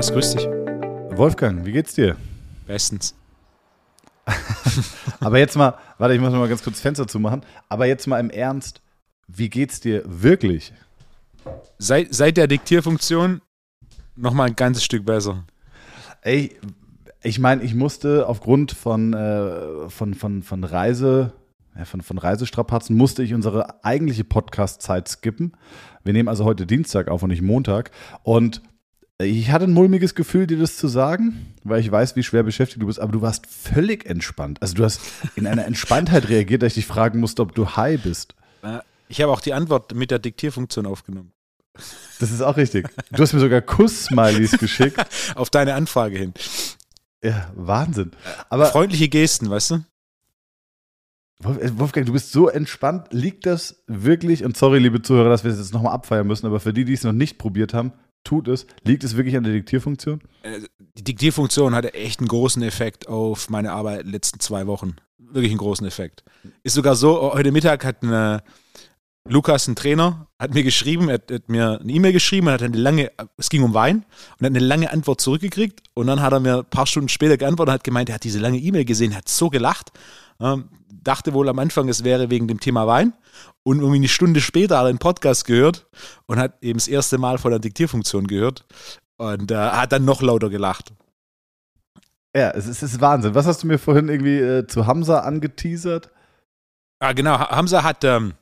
Thomas, grüß dich. Wolfgang, wie geht's dir? Bestens. Aber jetzt mal, warte, ich muss mal ganz kurz das Fenster zumachen. Aber jetzt mal im Ernst, wie geht's dir wirklich? Seit, seit der Diktierfunktion noch mal ein ganzes Stück besser. Ey, ich meine, ich musste aufgrund von, äh, von, von, von Reise, ja, von, von Reisestrapazen, musste ich unsere eigentliche Podcast-Zeit skippen. Wir nehmen also heute Dienstag auf und nicht Montag. Und ich hatte ein mulmiges Gefühl, dir das zu sagen, weil ich weiß, wie schwer beschäftigt du bist, aber du warst völlig entspannt. Also du hast in einer Entspanntheit reagiert, dass ich dich fragen musste, ob du high bist. Ich habe auch die Antwort mit der Diktierfunktion aufgenommen. Das ist auch richtig. Du hast mir sogar Kuss-Smileys geschickt. Auf deine Anfrage hin. Ja, Wahnsinn. Aber Freundliche Gesten, weißt du? Wolf- Wolfgang, du bist so entspannt. Liegt das wirklich, und sorry, liebe Zuhörer, dass wir es jetzt nochmal abfeiern müssen, aber für die, die es noch nicht probiert haben, tut es. Liegt es wirklich an der Diktierfunktion? Äh, Die Diktierfunktion hatte echt einen großen Effekt auf meine Arbeit in den letzten zwei Wochen. Wirklich einen großen Effekt. Ist sogar so, heute Mittag hat eine, Lukas, ein Trainer, hat mir geschrieben, hat, hat mir eine E-Mail geschrieben und hat eine lange, es ging um Wein und hat eine lange Antwort zurückgekriegt und dann hat er mir ein paar Stunden später geantwortet und hat gemeint, er hat diese lange E-Mail gesehen, hat so gelacht, ähm, dachte wohl am Anfang, es wäre wegen dem Thema Wein und irgendwie eine Stunde später hat er einen Podcast gehört und hat eben das erste Mal von der Diktierfunktion gehört und äh, hat dann noch lauter gelacht. Ja, es ist, es ist Wahnsinn. Was hast du mir vorhin irgendwie äh, zu Hamza angeteasert? Ah, genau. Ha- Hamza hat ähm,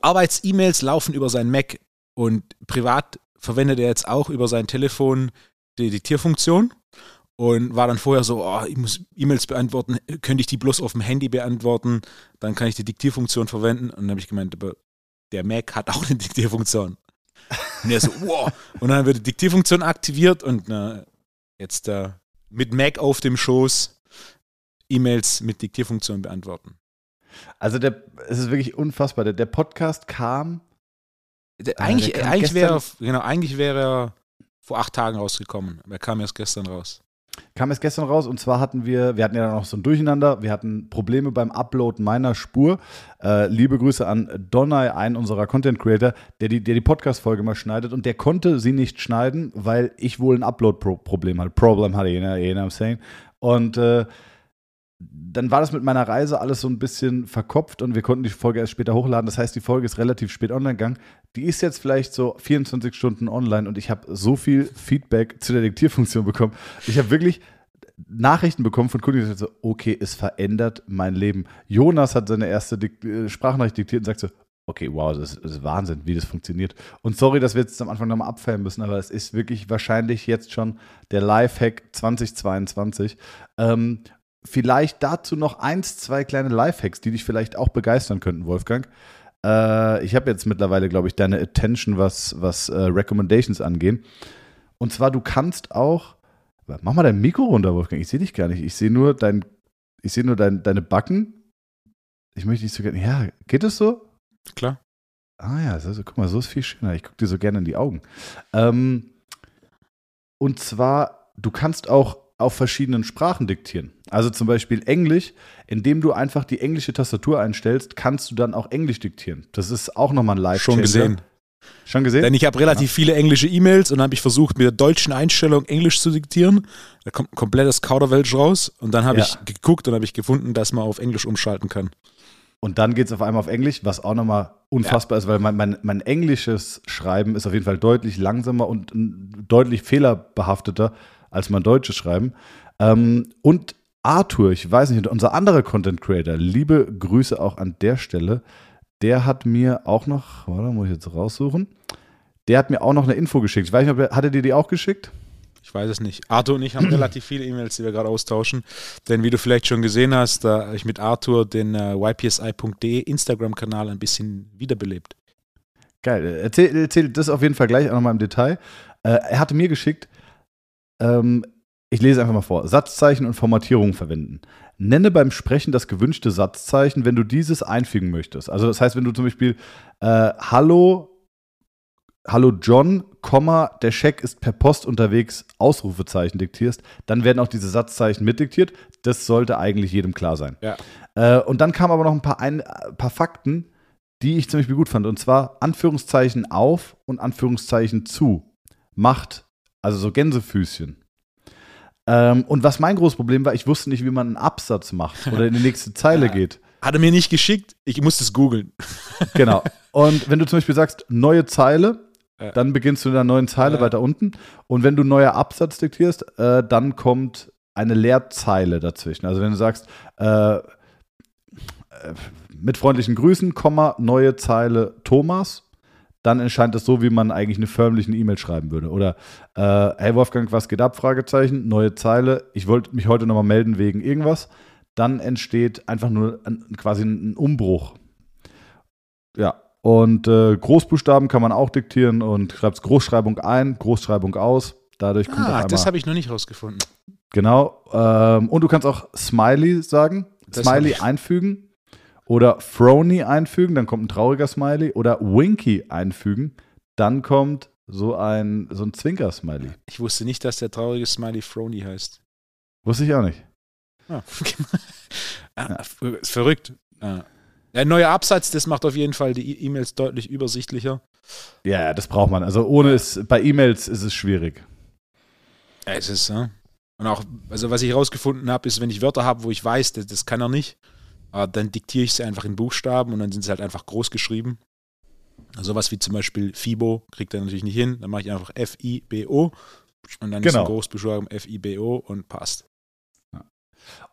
Arbeits-E-Mails laufen über sein Mac und privat verwendet er jetzt auch über sein Telefon die Diktierfunktion und war dann vorher so, oh, ich muss E-Mails beantworten, könnte ich die bloß auf dem Handy beantworten, dann kann ich die Diktierfunktion verwenden und dann habe ich gemeint, aber der Mac hat auch eine Diktierfunktion. Und er so, wow. Und dann wird die Diktierfunktion aktiviert und äh, jetzt äh, mit Mac auf dem Schoß E-Mails mit Diktierfunktion beantworten. Also der, es ist wirklich unfassbar. Der, der Podcast kam, Der, Ah, eigentlich der kam eigentlich wäre er, genau, eigentlich wäre er vor acht Tagen rausgekommen. Aber er kam erst gestern raus. Kam es gestern raus und zwar hatten wir, wir hatten ja noch so ein Durcheinander, wir hatten Probleme beim Upload meiner Spur. Äh, liebe Grüße an Donai, einen unserer Content Creator, der die, der die Podcast-Folge mal schneidet und der konnte sie nicht schneiden, weil ich wohl ein Upload-Problem hatte. Problem hatte, you know, you know what I'm saying. Und äh, dann war das mit meiner Reise alles so ein bisschen verkopft und wir konnten die Folge erst später hochladen. Das heißt, die Folge ist relativ spät online gegangen. Die ist jetzt vielleicht so 24 Stunden online und ich habe so viel Feedback zu der Diktierfunktion bekommen. Ich habe wirklich Nachrichten bekommen von Kunden, die gesagt so, okay, es verändert mein Leben. Jonas hat seine erste Dik äh, Sprachnachricht diktiert und sagt so, okay, wow, das ist, das ist Wahnsinn, wie das funktioniert. Und sorry, dass wir jetzt am Anfang nochmal abfeiern müssen, aber es ist wirklich wahrscheinlich jetzt schon der Lifehack 2022. Ähm, vielleicht dazu noch eins, zwei kleine Lifehacks, die dich vielleicht auch begeistern könnten, Wolfgang. Äh, ich habe jetzt mittlerweile, glaube ich, deine Attention, was, was äh, Recommendations angehen. Und zwar, du kannst auch, mach mal dein Mikro runter, Wolfgang, ich sehe dich gar nicht. Ich sehe nur, dein, ich sehe nur dein, deine Backen. Ich möchte nicht so gerne, ja, geht es so? Klar. Ah ja, also, guck mal, so ist viel schöner. Ich gucke dir so gerne in die Augen. Ähm, und zwar, du kannst auch auf verschiedenen Sprachen diktieren. Also zum Beispiel Englisch, indem du einfach die englische Tastatur einstellst, kannst du dann auch Englisch diktieren. Das ist auch nochmal ein live Schon gesehen. Schon gesehen? Denn ich habe relativ viele englische E-Mails und dann habe ich versucht, mit der deutschen Einstellung Englisch zu diktieren. Da kommt ein komplettes Kauderwelsch raus. Und dann habe Ja. ich geguckt und habe ich gefunden, dass man auf Englisch umschalten kann. Und dann geht es auf einmal auf Englisch, was auch nochmal unfassbar ist, weil mein, mein, mein englisches Schreiben ist auf jeden Fall deutlich langsamer und deutlich fehlerbehafteter als mein deutsches Schreiben. Ähm, und Arthur, ich weiß nicht, unser anderer Content Creator, liebe Grüße auch an der Stelle, der hat mir auch noch, warte, muss ich jetzt raussuchen, der hat mir auch noch eine Info geschickt. Ich weiß nicht, ob er, hat er dir die auch geschickt? Ich weiß es nicht. Arthur und ich haben relativ viele E-Mails, die wir gerade austauschen. Denn wie du vielleicht schon gesehen hast, da habe ich mit Arthur den äh, ypsi.de Instagram-Kanal ein bisschen wiederbelebt. Geil. Erzähl, erzähl das auf jeden Fall gleich auch nochmal im Detail. Äh, er hatte mir geschickt, ähm, ich lese einfach mal vor, Satzzeichen und Formatierung verwenden. Nenne beim Sprechen das gewünschte Satzzeichen, wenn du dieses einfügen möchtest. Also das heißt, wenn du zum Beispiel äh, Hallo, Hallo John, Komma, der Scheck ist per Post unterwegs, Ausrufezeichen diktierst, dann werden auch diese Satzzeichen mitdiktiert. Das sollte eigentlich jedem klar sein. Ja. Äh, und dann kamen aber noch ein paar, ein, ein paar Fakten, die ich zum Beispiel gut fand. Und zwar Anführungszeichen auf und Anführungszeichen zu macht Also so Gänsefüßchen. Ähm, und was mein großes Problem war, ich wusste nicht, wie man einen Absatz macht oder in die nächste Zeile geht. Hat er mir nicht geschickt, ich musste es googeln. Genau. Und wenn du zum Beispiel sagst, neue Zeile, Ja. dann beginnst du in der neuen Zeile Ja. weiter unten. Und wenn du neuer Absatz diktierst, äh, dann kommt eine Leerzeile dazwischen. Also wenn du sagst, äh, äh, mit freundlichen Grüßen, Komma, neue Zeile Thomas, dann erscheint es so, wie man eigentlich eine förmliche E-Mail schreiben würde. Oder, äh, hey Wolfgang, was geht ab? Fragezeichen, neue Zeile. Ich wollte mich heute nochmal melden wegen irgendwas. Dann entsteht einfach nur ein, quasi ein Umbruch. Ja, und äh, Großbuchstaben kann man auch diktieren und schreibst Großschreibung ein, Großschreibung aus. Dadurch kommt Ah, das habe ich noch nicht rausgefunden. Genau. Ähm, und du kannst auch Smiley sagen. Das Smiley einfügen. Oder Frony einfügen, dann kommt ein trauriger Smiley. Oder Winky einfügen, dann kommt so ein, so ein Zwinker-Smiley. Ich wusste nicht, dass der traurige Smiley Frony heißt. Wusste ich auch nicht. Ah, okay. ah, Ist verrückt. Ah. Der neue Absatz, das macht auf jeden Fall die E- E-Mails deutlich übersichtlicher. Ja, ja, das braucht man. Also ohne es, bei E-Mails ist es schwierig. Ja, es ist, ja. Und auch, also was ich herausgefunden habe, ist, wenn ich Wörter habe, wo ich weiß, das, das kann er nicht, dann diktiere ich sie einfach in Buchstaben und dann sind sie halt einfach groß geschrieben. Also sowas wie zum Beispiel FIBO kriegt er natürlich nicht hin. Dann mache ich einfach F-I-B-O und dann ist Genau. ein Großbuchstaben F-I-B-O und passt.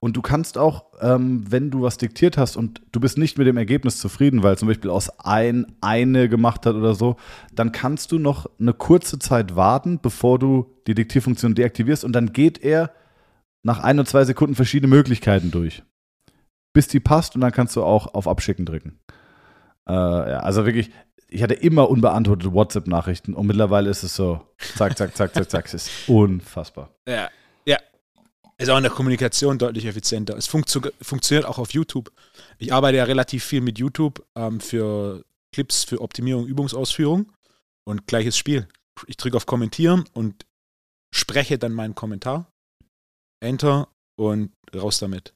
Und du kannst auch, ähm, wenn du was diktiert hast und du bist nicht mit dem Ergebnis zufrieden, weil zum Beispiel aus ein eine gemacht hat oder so, dann kannst du noch eine kurze Zeit warten, bevor du die Diktierfunktion deaktivierst und dann geht er nach ein oder zwei Sekunden verschiedene Möglichkeiten durch, bis die passt und dann kannst du auch auf Abschicken drücken. Äh, ja, also wirklich, ich hatte immer unbeantwortete WhatsApp-Nachrichten und mittlerweile ist es so, zack, zack, zack, zack, zack, es ist unfassbar. Ja, ja. Ist auch in der Kommunikation deutlich effizienter. Es funktio funktioniert auch auf YouTube. Ich arbeite ja relativ viel mit YouTube ähm, für Clips für Optimierung, Übungsausführung und gleiches Spiel. Ich drücke auf Kommentieren und spreche dann meinen Kommentar. Enter und raus damit.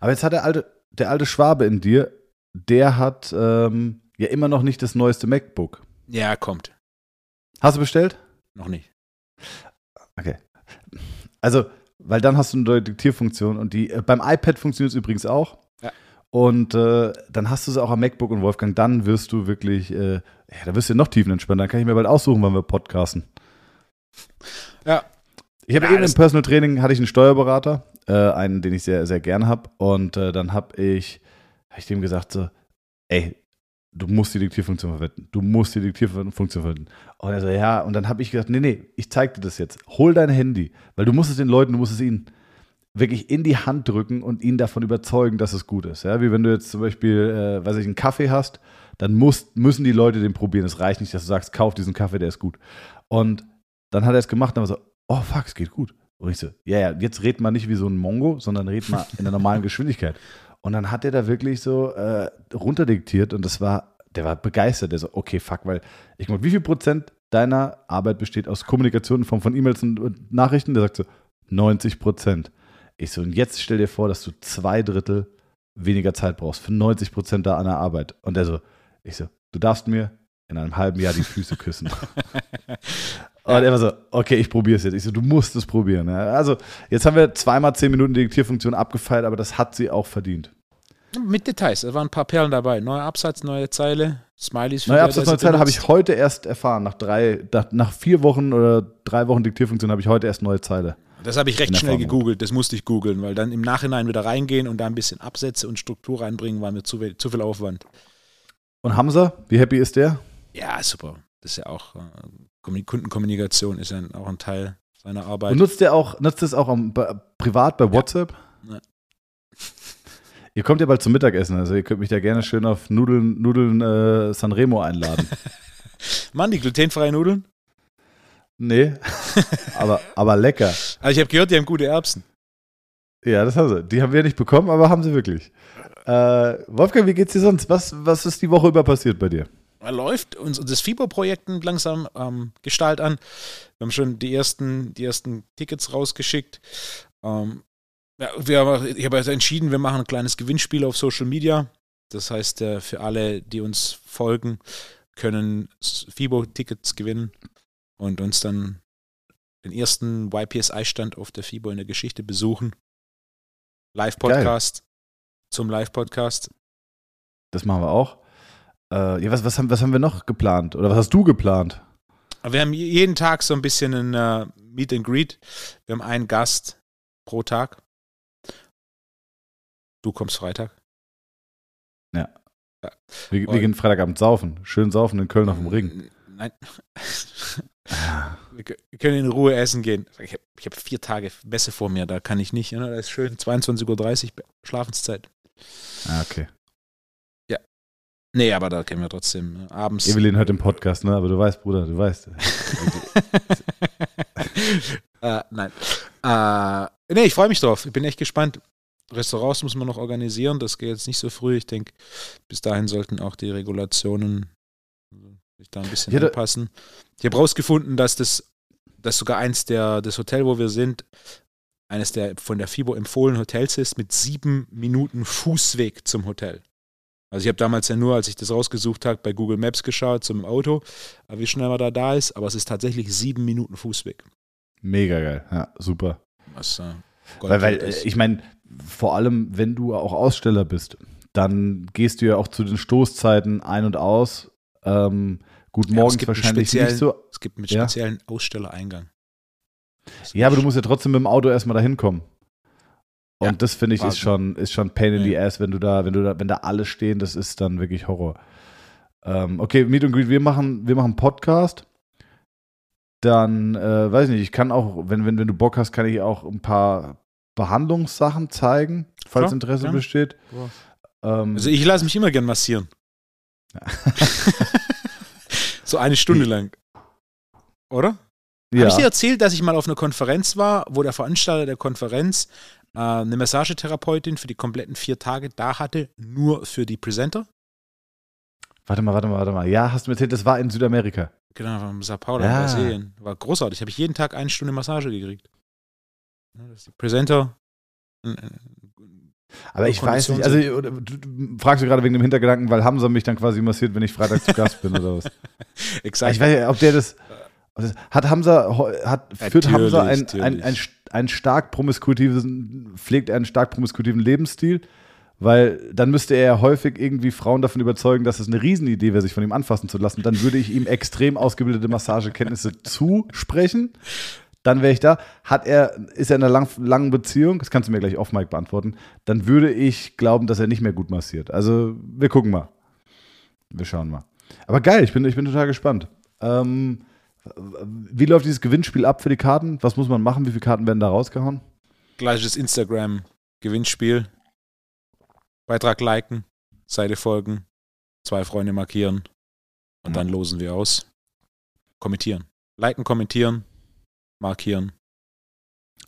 Aber jetzt hat der alte, der alte Schwabe in dir, der hat ähm, ja immer noch nicht das neueste MacBook. Ja, kommt. Hast du bestellt? Noch nicht. Also, weil dann hast du eine Diktierfunktion und die äh, beim iPad funktioniert es übrigens auch. Ja. Und äh, dann hast du sie auch am MacBook und Wolfgang, dann wirst du wirklich, äh, ja, da wirst du noch tiefenentspannt. Dann kann ich mir bald aussuchen, wann wir podcasten. Ja. Ich habe Ja, eben im Personal Training hatte ich einen Steuerberater, äh, einen, den ich sehr, sehr gerne habe. Und äh, dann habe ich, hab ich dem gesagt so, ey, du musst die Diktierfunktion verwenden. Du musst die Diktierfunktion verwenden. Und er so, ja. Und dann habe ich gesagt, nee, nee, ich zeig dir das jetzt. Hol dein Handy, weil du musst es den Leuten, du musst es ihnen wirklich in die Hand drücken und ihn davon überzeugen, dass es gut ist. Ja, wie wenn du jetzt zum Beispiel, äh, weiß ich, einen Kaffee hast, dann musst, müssen die Leute den probieren. Es reicht nicht, dass du sagst, kauf diesen Kaffee, der ist gut. Und dann hat er es gemacht und war so, oh fuck, es geht gut. Und ich so, ja, ja, jetzt red mal nicht wie so ein Mongo, sondern red mal in der normalen Geschwindigkeit. Und dann hat er da wirklich so äh, runterdiktiert und das war, der war begeistert. Der so, okay, fuck, weil ich meine, wie viel Prozent deiner Arbeit besteht aus Kommunikation in Form von E-Mails und, und Nachrichten? Der sagt so, 90 Prozent. Ich so, und jetzt stell dir vor, dass du zwei Drittel weniger Zeit brauchst für 90 Prozent da an der Arbeit. Und der so, ich so, du darfst mir in einem halben Jahr die Füße küssen. Und er war so, okay, ich probiere es jetzt. Ich so, du musst es probieren. Ja, Also, jetzt haben wir zweimal zehn Minuten Diktierfunktion abgefeilt, aber das hat sie auch verdient. Mit Details. Da waren ein paar Perlen dabei. Neuer Absatz, neue Zeile, Smileys. für Neue Absatz, neue Zeile habe ich heute erst erfahren. Nach drei, nach, vier Wochen oder drei Wochen Diktierfunktion habe ich heute erst neue Zeile. Das habe ich recht schnell gegoogelt. Das musste ich googeln, weil dann im Nachhinein wieder reingehen und da ein bisschen Absätze und Struktur reinbringen, war mir zu, viel- zu viel Aufwand. Und Hamza, wie happy ist der? Ja, super. Das ist ja auch äh, Kundenkommunikation ist ja auch ein Teil seiner Und Arbeit. nutzt der auch, nutzt das auch am, bei, privat bei WhatsApp? Ja. Ihr kommt ja bald zum Mittagessen, also ihr könnt mich da gerne schön auf Nudeln, Nudeln äh, Sanremo einladen. Mann, die glutenfreie Nudeln? nee, aber, aber lecker. Also ich habe gehört, die haben gute Erbsen. Ja, das haben sie. Die haben wir nicht bekommen, aber haben sie wirklich. Äh, Wolfgang, wie geht's dir sonst? Was, was ist die Woche über passiert bei dir? Läuft uns das FIBO-Projekt langsam ähm, Gestalt an. Wir haben schon die ersten, die ersten Tickets rausgeschickt. Ähm, ja, wir haben, ich habe also entschieden, wir machen ein kleines Gewinnspiel auf Social Media. Das heißt, äh, für alle, die uns folgen, können FIBO-Tickets gewinnen und uns dann den ersten YPSI-Stand auf der FIBO in der Geschichte besuchen. Live-Podcast zum Live-Podcast. Das machen wir auch. Äh, ja, was, was, haben, was haben wir noch geplant? Oder was hast du geplant? Wir haben jeden Tag so ein bisschen ein uh, Meet and Greet. Wir haben einen Gast pro Tag. Du kommst Freitag. Ja. ja. Wir, wir gehen Freitagabend saufen. Schön saufen in Köln auf dem Ring. Nein. wir können in Ruhe essen gehen. Ich habe hab vier Tage Messe vor mir, da kann ich nicht. Ne? Da ist schön 22.30 Uhr Schlafenszeit. Ah, okay. Nee, aber da können wir trotzdem ne? abends. Evelyn hört den Podcast, ne? Aber du weißt, Bruder, du weißt. äh, nein. Äh, nee, ich freue mich drauf. Ich bin echt gespannt. Restaurants muss man noch organisieren. Das geht jetzt nicht so früh. Ich denke, bis dahin sollten auch die Regulationen sich da ein bisschen ja, anpassen. Ich habe rausgefunden, dass das, dass sogar eins der, das Hotel, wo wir sind, eines der von der FIBO empfohlenen Hotels ist, mit sieben Minuten Fußweg zum Hotel. Also ich habe damals ja nur, als ich das rausgesucht habe, bei Google Maps geschaut zum Auto, wie schnell man da da ist, aber es ist tatsächlich sieben Minuten Fußweg. Mega geil, ja, super. Was, äh, weil, weil äh, ich meine, vor allem, wenn du auch Aussteller bist, dann gehst du ja auch zu den Stoßzeiten ein und aus. Ähm, gut, morgens ja, wahrscheinlich nicht so. Es gibt einen speziellen ja? Ausstellereingang. Ja, aber du musst ja trotzdem mit dem Auto erstmal dahin kommen. Und ja, das finde ich ist schon, ist schon Pain in ja. the Ass, wenn du da, wenn du da, wenn da alle stehen, das ist dann wirklich Horror. Ähm, okay, Meet and Greet, wir machen, wir machen Podcast. Dann, äh, weiß ich nicht, ich kann auch, wenn, wenn, wenn du Bock hast, kann ich auch ein paar Behandlungssachen zeigen, falls Klar, Interesse ja. besteht. Ähm, also ich lasse mich immer gern massieren. so eine Stunde lang. Oder? Ja. Habe ich dir erzählt, dass ich mal auf einer Konferenz war, wo der Veranstalter der Konferenz äh, eine Massagetherapeutin für die kompletten vier Tage da hatte, nur für die Presenter? Warte mal, warte mal, warte mal. Ja, hast du mir erzählt, das war in Südamerika. Genau, von Sao Paulo ja. in Brasilien. War großartig. Habe ich jeden Tag eine Stunde Massage gekriegt. Das die Presenter. Aber ich weiß nicht, also du, du, fragst du gerade wegen dem Hintergedanken, weil Hamza mich dann quasi massiert, wenn ich Freitag zu Gast bin oder was? Exakt. Ich weiß nicht, ob der das. Hat Hamza, hat, führt Hamza ein, ein, ein, ein stark promiskuitives, pflegt einen stark promiskutiven Lebensstil? Weil dann müsste er ja häufig irgendwie Frauen davon überzeugen, dass es eine Riesenidee wäre, sich von ihm anfassen zu lassen. Dann würde ich ihm extrem ausgebildete Massagekenntnisse zusprechen dann wäre ich da. Hat er, ist er in einer lang, langen Beziehung, das kannst du mir gleich off Mike beantworten, dann würde ich glauben, dass er nicht mehr gut massiert. Also wir gucken mal. Wir schauen mal. Aber geil, ich bin, ich bin total gespannt. Ähm, wie läuft dieses Gewinnspiel ab für die Karten? Was muss man machen? Wie viele Karten werden da rausgehauen? Gleiches Instagram-Gewinnspiel. Beitrag liken, Seite folgen, zwei Freunde markieren und dann losen wir aus. Kommentieren. Liken, kommentieren, markieren.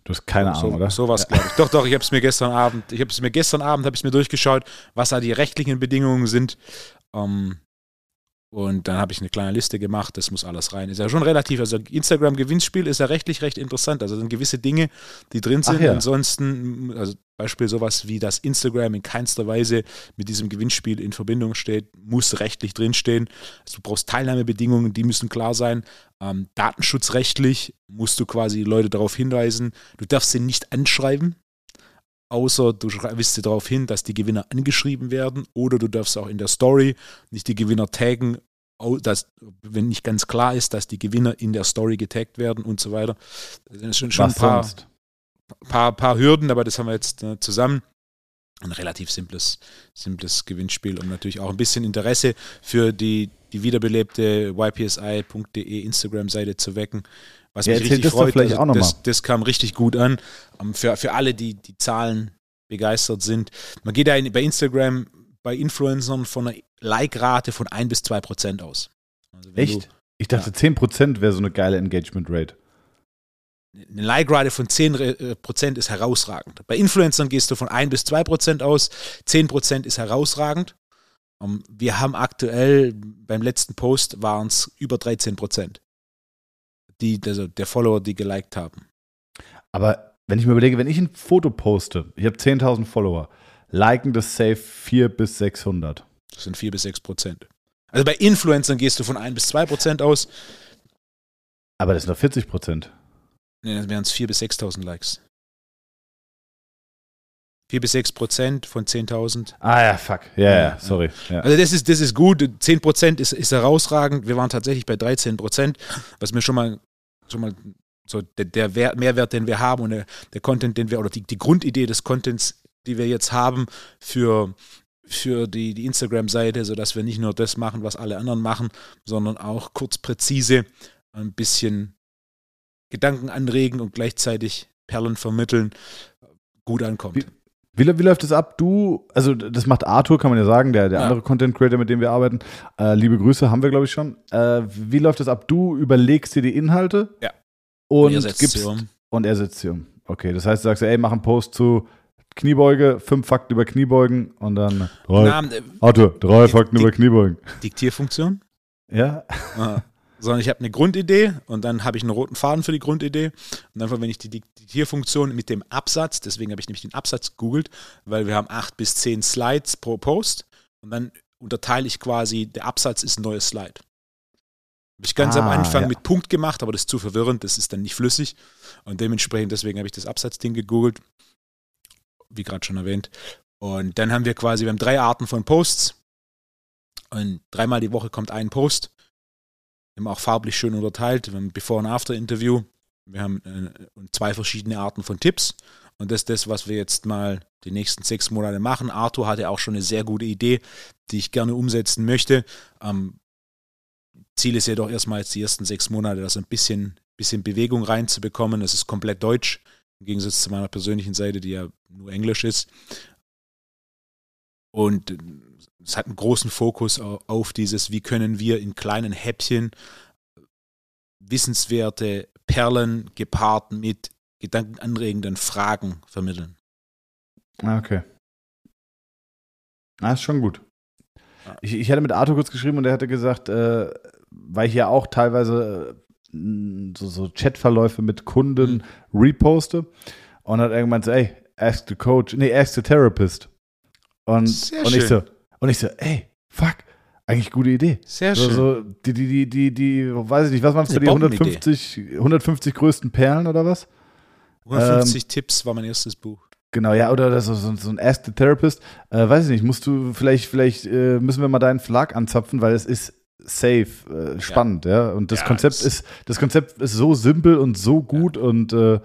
Du hast keine so, Ahnung, oder? Sowas, glaube ich. Doch, doch, ich habe es mir gestern Abend, ich habe es mir gestern Abend, habe ich mir durchgeschaut, was da die rechtlichen Bedingungen sind. Ähm, und dann habe ich eine kleine Liste gemacht, das muss alles rein. Ist ja schon relativ, also Instagram-Gewinnspiel ist ja rechtlich recht interessant. Also sind gewisse Dinge, die drin sind. Ja. Ansonsten, also Beispiel sowas wie, dass Instagram in keinster Weise mit diesem Gewinnspiel in Verbindung steht, muss rechtlich drinstehen. Also du brauchst Teilnahmebedingungen, die müssen klar sein. Ähm, datenschutzrechtlich musst du quasi Leute darauf hinweisen, du darfst sie nicht anschreiben, außer du weist sie darauf hin, dass die Gewinner angeschrieben werden oder du darfst auch in der Story nicht die Gewinner taggen, dass, wenn nicht ganz klar ist, dass die Gewinner in der Story getaggt werden und so weiter. Das sind schon, schon ein paar, paar, paar, Hürden, aber das haben wir jetzt äh, zusammen. Ein relativ simples, simples Gewinnspiel und natürlich auch ein bisschen Interesse für die, die wiederbelebte ypsi.de Instagram-Seite zu wecken. Was ja, mich richtig freut, also das, das, kam richtig gut an. Um, ähm, für, für alle, die die Zahlen begeistert sind. Man geht ja bei Instagram bei Influencern von einer Like-Rate von 1 bis 2 Prozent aus. Also Echt? Du, ich dachte, ja. 10 Prozent wäre so eine geile Engagement-Rate. Eine Like-Rate von 10 äh, Prozent ist herausragend. Bei Influencern gehst du von 1 bis 2 Prozent aus. 10 Prozent ist herausragend. Um, ähm, wir haben aktuell, beim letzten Post waren es über 13 Prozent die, also der Follower, die geliked haben. Aber wenn ich mir überlege, wenn ich ein Foto poste, ich habe 10.000 Follower, liken das safe 4 bis 600. Das sind 4 bis 6 Prozent. Also bei Influencern gehst du von 1 bis 2 Prozent aus. Aber das sind doch 40 Prozent. Nee, dann wären es 4.000 bis 6.000 Likes. 4 bis 6 Prozent von 10.000. Ah ja, fuck. Ja, ja, ja, sorry. Ja. Also das ist, das ist gut. 10 Prozent ist, ist herausragend. Wir waren tatsächlich bei 13 Prozent, was mir schon mal, schon mal so der, der Wert, Mehrwert, den wir haben und der, der Content, den wir, oder die, die Grundidee des Contents, die wir jetzt haben für, für die, die Instagram-Seite, sodass wir nicht nur das machen, was alle anderen machen, sondern auch kurz präzise ein bisschen Gedanken anregen und gleichzeitig Perlen vermitteln, gut ankommt. Wie, wie, wie, läuft das ab? Du, also das macht Arthur, kann man ja sagen, der, der ja. andere Content Creator, mit dem wir arbeiten. Äh, liebe Grüße, haben wir, glaube ich, schon. Äh, wie läuft das ab? Du überlegst dir die Inhalte ja. und, und gibst um. und er setzt sie um. Okay, das heißt, du sagst, ey, mach einen Post zu Kniebeuge, fünf Fakten über Kniebeugen und dann drei, Na, äh, Arthur, drei Fakten über Kniebeugen. Diktierfunktion? Ja. Ah sondern ich habe eine Grundidee und dann habe ich einen roten Faden für die Grundidee und einfach, wenn ich die Diktierfunktion mit dem Absatz, deswegen habe ich nämlich den Absatz gegoogelt, weil wir haben acht bis zehn Slides pro Post und dann unterteile ich quasi, der Absatz ist ein neues Slide. Habe ich ganz ah, am Anfang ja. mit Punkt gemacht, aber das ist zu verwirrend, das ist dann nicht flüssig und dementsprechend, deswegen habe ich das Absatzding gegoogelt, wie gerade schon erwähnt. Und dann haben wir quasi, wir haben drei Arten von Posts und dreimal die Woche kommt ein Post haben auch farblich schön unterteilt. Wir haben Before- und After-Interview. Wir haben äh, zwei verschiedene Arten von Tipps. Und das ist das, was wir jetzt mal die nächsten sechs Monate machen. Arthur hatte auch schon eine sehr gute Idee, die ich gerne umsetzen möchte. Ähm, Ziel ist jedoch erstmal jetzt die ersten sechs Monate, das ein bisschen, bisschen Bewegung reinzubekommen. Das ist komplett deutsch, im Gegensatz zu meiner persönlichen Seite, die ja nur Englisch ist. Und äh, es hat einen großen Fokus auf dieses, wie können wir in kleinen Häppchen wissenswerte Perlen gepaart mit gedankenanregenden Fragen vermitteln. Ah, okay. Ah, ist schon gut. Ich, ich hatte mit Arthur kurz geschrieben und er hatte gesagt, äh, weil ich ja auch teilweise äh, so, so Chatverläufe mit Kunden mhm. reposte und hat irgendwann so, ey, ask the coach, nee, ask the therapist. Und, Sehr und schön. ich so, und ich so, ey, fuck, eigentlich gute Idee. Sehr schön. So, die, die, die, die, die, weiß ich nicht, was waren es für die 150, 150 größten Perlen oder was? 150 ähm, Tipps war mein erstes Buch. Genau, ja, oder das ist so, so ein Ask the Therapist. Äh, weiß ich nicht, musst du, vielleicht, vielleicht äh, müssen wir mal deinen Verlag anzapfen, weil es ist safe, äh, spannend, ja. ja. Und das ja, Konzept das ist, das Konzept ist so simpel und so gut ja. und äh,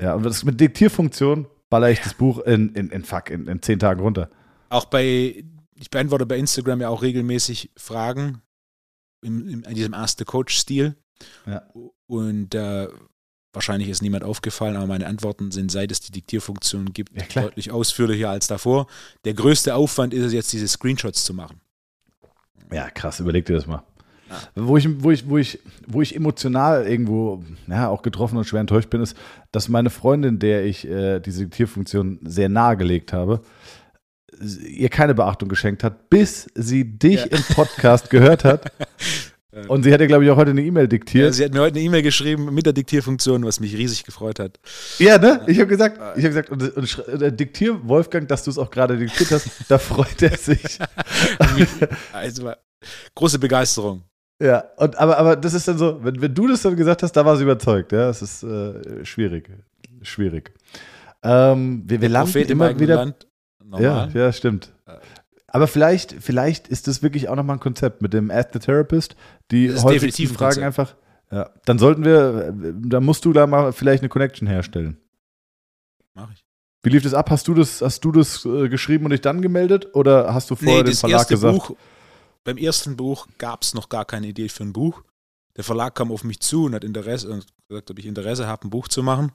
ja, und das mit Diktierfunktion baller ich das Buch in, in, in fuck, in, in zehn Tagen runter. Auch bei ich beantworte bei Instagram ja auch regelmäßig Fragen in, in, in diesem erste Coach-Stil. Ja. Und äh, wahrscheinlich ist niemand aufgefallen, aber meine Antworten sind, seit es die Diktierfunktion gibt, ja, deutlich ausführlicher als davor. Der größte Aufwand ist es jetzt, diese Screenshots zu machen. Ja, krass, überleg dir das mal. Ja. Wo, ich, wo, ich, wo, ich, wo ich emotional irgendwo ja, auch getroffen und schwer enttäuscht bin, ist, dass meine Freundin, der ich äh, diese Diktierfunktion sehr nahegelegt habe, ihr keine Beachtung geschenkt hat, bis sie dich ja. im Podcast gehört hat. Und sie hat ja, glaube ich, auch heute eine E-Mail diktiert. Ja, sie hat mir heute eine E-Mail geschrieben mit der Diktierfunktion, was mich riesig gefreut hat. Ja, ne? Ich habe gesagt, ich habe gesagt, und, und, und äh, diktier Wolfgang, dass du es auch gerade diktiert hast, da freut er sich. also, große Begeisterung. Ja, und, aber, aber das ist dann so, wenn, wenn du das dann gesagt hast, da war sie überzeugt. Ja, es ist äh, schwierig. Schwierig. Ähm, wir, wir landen immer wieder. Land normal. Ja, ja, stimmt. Aber vielleicht, vielleicht ist das wirklich auch nochmal ein Konzept mit dem Ask the Therapist, die häufigsten Fragen einfach. Ja, dann sollten wir, dann musst du da mal vielleicht eine Connection herstellen. Mach ich. Wie lief das ab? Hast du das, hast du das äh, geschrieben und dich dann gemeldet? Oder hast du vorher nee, den Verlag gesagt? Buch, beim ersten Buch gab es noch gar keine Idee für ein Buch. Der Verlag kam auf mich zu und hat Interesse und gesagt, ob ich Interesse habe, ein Buch zu machen.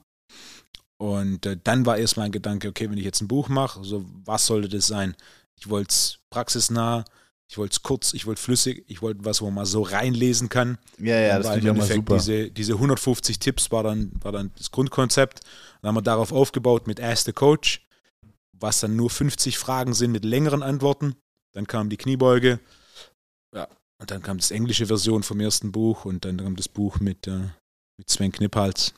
Und äh, dann war erst mein Gedanke, okay, wenn ich jetzt ein Buch mache, so was sollte das sein? Ich wollte es praxisnah, ich wollte es kurz, ich wollte flüssig, ich wollte was, wo man so reinlesen kann. Ja, ja, das finde ich mal super. Diese, diese 150 Tipps war dann, war dann das Grundkonzept. Dann haben wir darauf aufgebaut mit Ask the Coach, was dann nur 50 Fragen sind mit längeren Antworten. Dann kam die Kniebeuge. Ja, und dann kam das englische Version vom ersten Buch und dann kam das Buch mit, äh, mit Sven Kniphals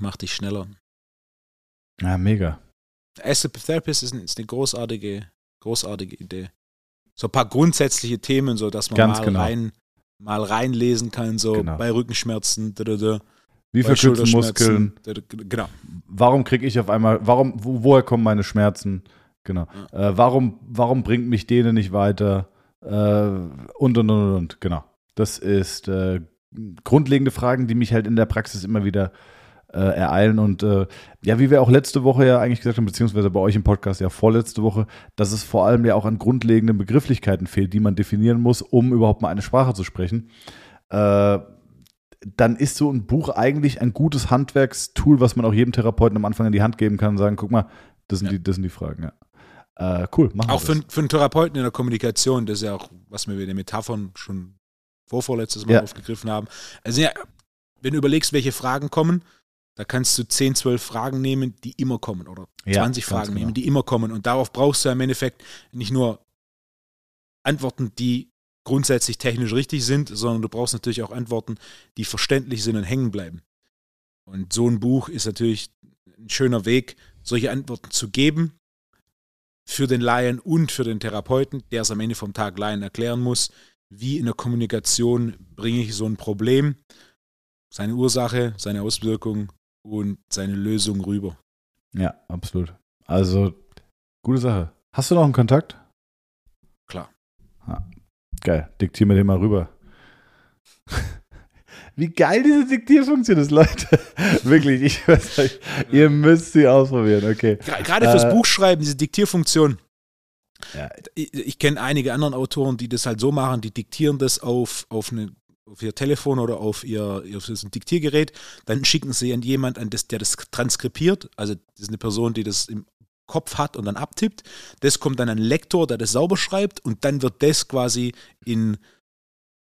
macht dich schneller. Ja, mega. As a Therapist ist, eine großartige, großartige Idee. So ein paar grundsätzliche Themen, so dass man Ganz mal genau. rein mal reinlesen kann, so genau. bei Rückenschmerzen. Da, da, da. Wie verkürzen Muskeln? Genau. Warum kriege ich auf einmal, warum, wo, woher kommen meine Schmerzen? Genau. Äh, warum, warum bringt mich denen nicht weiter? Äh, und, und, und, und, genau. Das ist äh, grundlegende Fragen, die mich halt in der Praxis immer wieder äh, ereilen. Und äh, ja, wie wir auch letzte Woche ja eigentlich gesagt haben, beziehungsweise bei euch im Podcast ja vorletzte Woche, dass es vor allem ja auch an grundlegenden Begrifflichkeiten fehlt, die man definieren muss, um überhaupt mal eine Sprache zu sprechen. Äh, dann ist so ein Buch eigentlich ein gutes Handwerkstool, was man auch jedem Therapeuten am Anfang in die Hand geben kann und sagen, guck mal, das sind, ja. die, das sind die Fragen, ja. Äh, cool, machen Auch wir für, für einen Therapeuten in der Kommunikation, das ist ja auch, was wir mit den Metaphern schon vorvorletztes Mal ja. aufgegriffen haben. Also ja, wenn du überlegst, welche Fragen kommen, da kannst du 10, 12 Fragen nehmen, die immer kommen oder 20 ja, Fragen genau. nehmen, die immer kommen. Und darauf brauchst du im Endeffekt nicht nur Antworten, die grundsätzlich technisch richtig sind, sondern du brauchst natürlich auch Antworten, die verständlich sind und hängen bleiben. Und so ein Buch ist natürlich ein schöner Weg, solche Antworten zu geben für den Laien und für den Therapeuten, der es am Ende vom Tag Laien erklären muss, wie in der Kommunikation bringe ich so ein Problem, seine Ursache, seine Auswirkung und seine Lösung rüber. Ja, absolut. Also, gute Sache. Hast du noch einen Kontakt? Klar. Ja, Geil, diktier mir den mal rüber. Wie geil diese Diktierfunktion ist, Leute. Wirklich, ich weiß nicht, ihr müsst sie ausprobieren, okay. Gerade fürs äh, Buchschreiben, diese Diktierfunktion. Ja. Ich, ich kenne einige anderen Autoren, die das halt so machen, die diktieren das auf, auf, eine, auf ihr Telefon oder auf ihr, auf ein Diktiergerät, dann schicken sie an jemanden, der das transkribiert. Also das ist eine Person, die das im Kopf hat und dann abtippt. Das kommt dann ein Lektor, der das sauber schreibt und dann wird das quasi in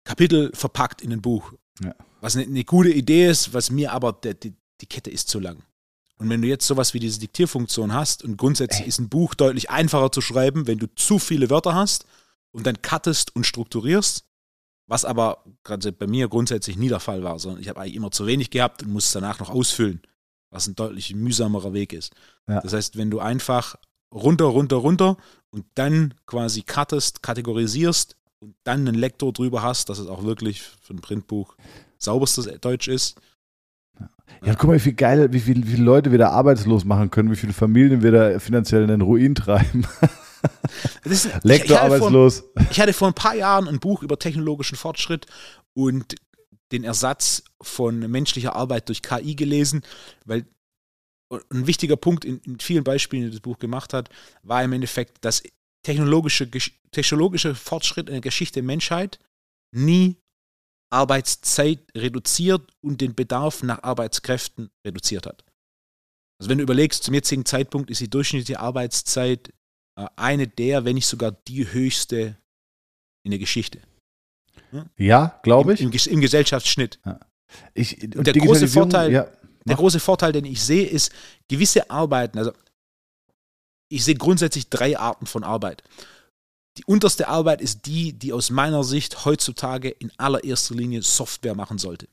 Kapitel verpackt in ein Buch. Ja. Was eine, eine, gute Idee ist, was mir aber, der, die, die Kette ist zu lang. Und wenn du jetzt sowas wie diese Diktierfunktion hast und grundsätzlich Ey. ist ein Buch deutlich einfacher zu schreiben, wenn du zu viele Wörter hast und dann cuttest und strukturierst, was aber gerade bei mir grundsätzlich nie der Fall war, sondern ich habe eigentlich immer zu wenig gehabt und muss danach noch ausfüllen was ein deutlich mühsamerer Weg ist. Ja. Das heißt, wenn du einfach runter, runter, runter und dann quasi cuttest, kategorisierst und dann einen Lektor drüber hast, dass es auch wirklich für ein Printbuch sauberstes Deutsch ist. Ja, ja guck mal, wie viel geil, wie, viel, wie viele Leute wir da arbeitslos machen können, wie viele Familien wir da finanziell in den Ruin treiben. Ist, Lektor ich, ich arbeitslos. Vor, ich hatte vor ein paar Jahren ein Buch über technologischen Fortschritt und den Ersatz von menschlicher Arbeit durch KI gelesen, weil ein wichtiger Punkt in, in vielen Beispielen, die das Buch gemacht hat, war im Endeffekt, dass technologische, technologische Fortschritt in der Geschichte der Menschheit nie Arbeitszeit reduziert und den Bedarf nach Arbeitskräften reduziert hat. Also wenn du überlegst, zum jetzigen Zeitpunkt ist die durchschnittliche Arbeitszeit eine der, wenn nicht sogar die höchste in der Geschichte. Ja, glaube ich. Im, im, Im, Gesellschaftsschnitt. Ja. Ich, der große Vorteil, ja, der große Vorteil, den ich sehe, ist gewisse Arbeiten. Also ich sehe grundsätzlich drei Arten von Arbeit. Die unterste Arbeit ist die, die aus meiner Sicht heutzutage in allererster Linie Software machen sollte.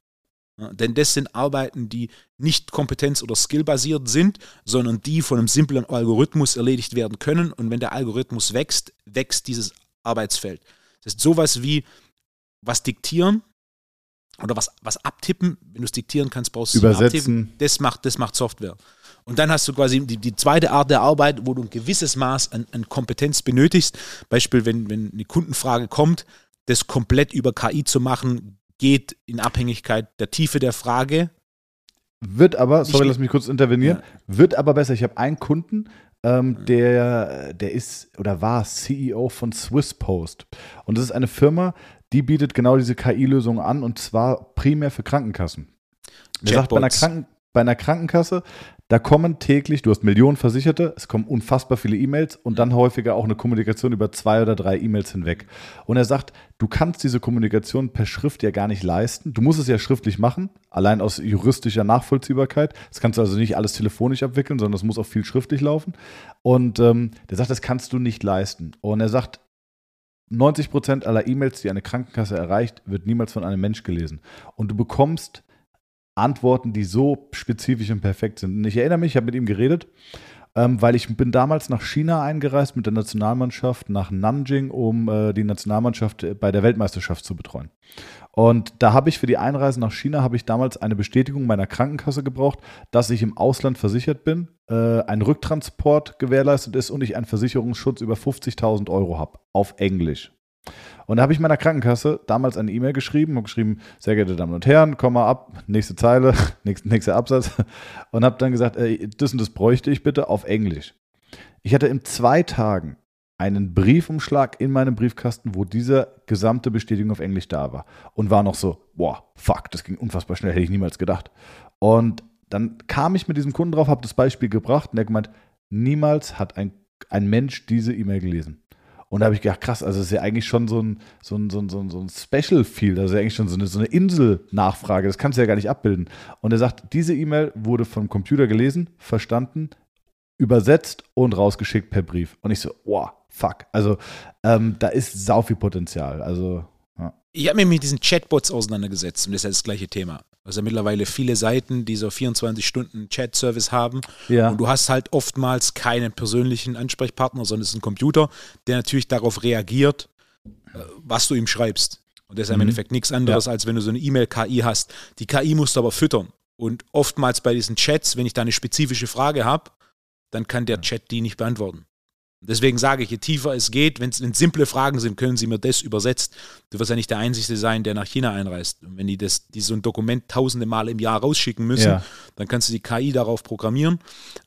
Denn das sind Arbeiten, die nicht kompetenz- oder skillbasiert sind, sondern die von einem simplen Algorithmus erledigt werden können. Und wenn der Algorithmus wächst, wächst dieses Arbeitsfeld. Das ist sowas wie was diktieren oder was, was abtippen. Wenn du es diktieren kannst, brauchst du es abtippen. Das macht, das macht Software. Und dann hast du quasi die, die zweite Art der Arbeit, wo du ein gewisses Maß an, an Kompetenz benötigst. Beispiel, wenn, wenn eine Kundenfrage kommt, das komplett über KI zu machen, geht in Abhängigkeit der Tiefe der Frage. Wird aber, sorry, lass mich kurz intervenieren, ja. wird aber besser. Ich habe einen Kunden, ähm, der, der ist oder war CEO von Swisspost. Und das ist eine Firma, die bietet genau diese KI-Lösung an und zwar primär für Krankenkassen. Er sagt, bei einer, Kranken, bei einer Krankenkasse, da kommen täglich, du hast Millionen Versicherte, es kommen unfassbar viele E-Mails und dann häufiger auch eine Kommunikation über zwei oder drei E-Mails hinweg. Und er sagt, du kannst diese Kommunikation per Schrift ja gar nicht leisten. Du musst es ja schriftlich machen, allein aus juristischer Nachvollziehbarkeit. Das kannst du also nicht alles telefonisch abwickeln, sondern es muss auch viel schriftlich laufen. Und ähm, der sagt, das kannst du nicht leisten. Und er sagt, 90 Prozent aller E-Mails, die eine Krankenkasse erreicht, wird niemals von einem Mensch gelesen. Und du bekommst Antworten, die so spezifisch und perfekt sind. Und ich erinnere mich, ich habe mit ihm geredet ähm, weil ich bin damals nach China eingereist mit der Nationalmannschaft nach Nanjing, um äh, die Nationalmannschaft äh, bei der Weltmeisterschaft zu betreuen. Und da habe ich für die Einreise nach China habe ich damals eine Bestätigung meiner Krankenkasse gebraucht, dass ich im Ausland versichert bin, äh, ein Rücktransport gewährleistet ist und ich einen Versicherungsschutz über 50.000 Euro habe auf Englisch. Und da habe ich meiner Krankenkasse damals eine E-Mail geschrieben, habe geschrieben, sehr geehrte Damen und Herren, komm mal ab, nächste Zeile, nächster, nächster Absatz. Und habe dann gesagt, ey, das und das bräuchte ich bitte auf Englisch. Ich hatte in zwei Tagen einen Briefumschlag in meinem Briefkasten, wo diese gesamte Bestätigung auf Englisch da war. Und war noch so, boah, fuck, das ging unfassbar schnell, hätte ich niemals gedacht. Und dann kam ich mit diesem Kunden drauf, habe das Beispiel gebracht und er gemeint, niemals hat ein, ein Mensch diese E-Mail gelesen. Und da habe ich gedacht, krass, also ist ja eigentlich schon so ein, so ein, so ein, so ein, so ein Special Field, also eigentlich schon so eine, so eine Insel-Nachfrage, das kannst du ja gar nicht abbilden. Und er sagt, diese E-Mail wurde vom Computer gelesen, verstanden, übersetzt und rausgeschickt per Brief. Und ich so, wow, fuck. Also ähm, da ist sau viel Potenzial. Also. Ich habe mich mit diesen Chatbots auseinandergesetzt und das ist das gleiche Thema. Also mittlerweile viele Seiten, die so 24 Stunden Chat-Service haben. Ja. Und du hast halt oftmals keinen persönlichen Ansprechpartner, sondern es ist ein Computer, der natürlich darauf reagiert, äh, was du ihm schreibst. Und das ist mhm. im Endeffekt nichts anderes, ja. als wenn du so eine E-Mail-KI hast. Die KI musst du aber füttern. Und oftmals bei diesen Chats, wenn ich da eine spezifische Frage habe, dann kann der Chat die nicht beantworten. Deswegen sage ich, je tiefer es geht, wenn es simple Fragen sind, können Sie mir das übersetzt. Du wirst ja nicht der Einzige sein, der nach China einreist. Und wenn die, das, die so ein Dokument tausende Mal im Jahr rausschicken müssen, ja. dann kannst du die KI darauf programmieren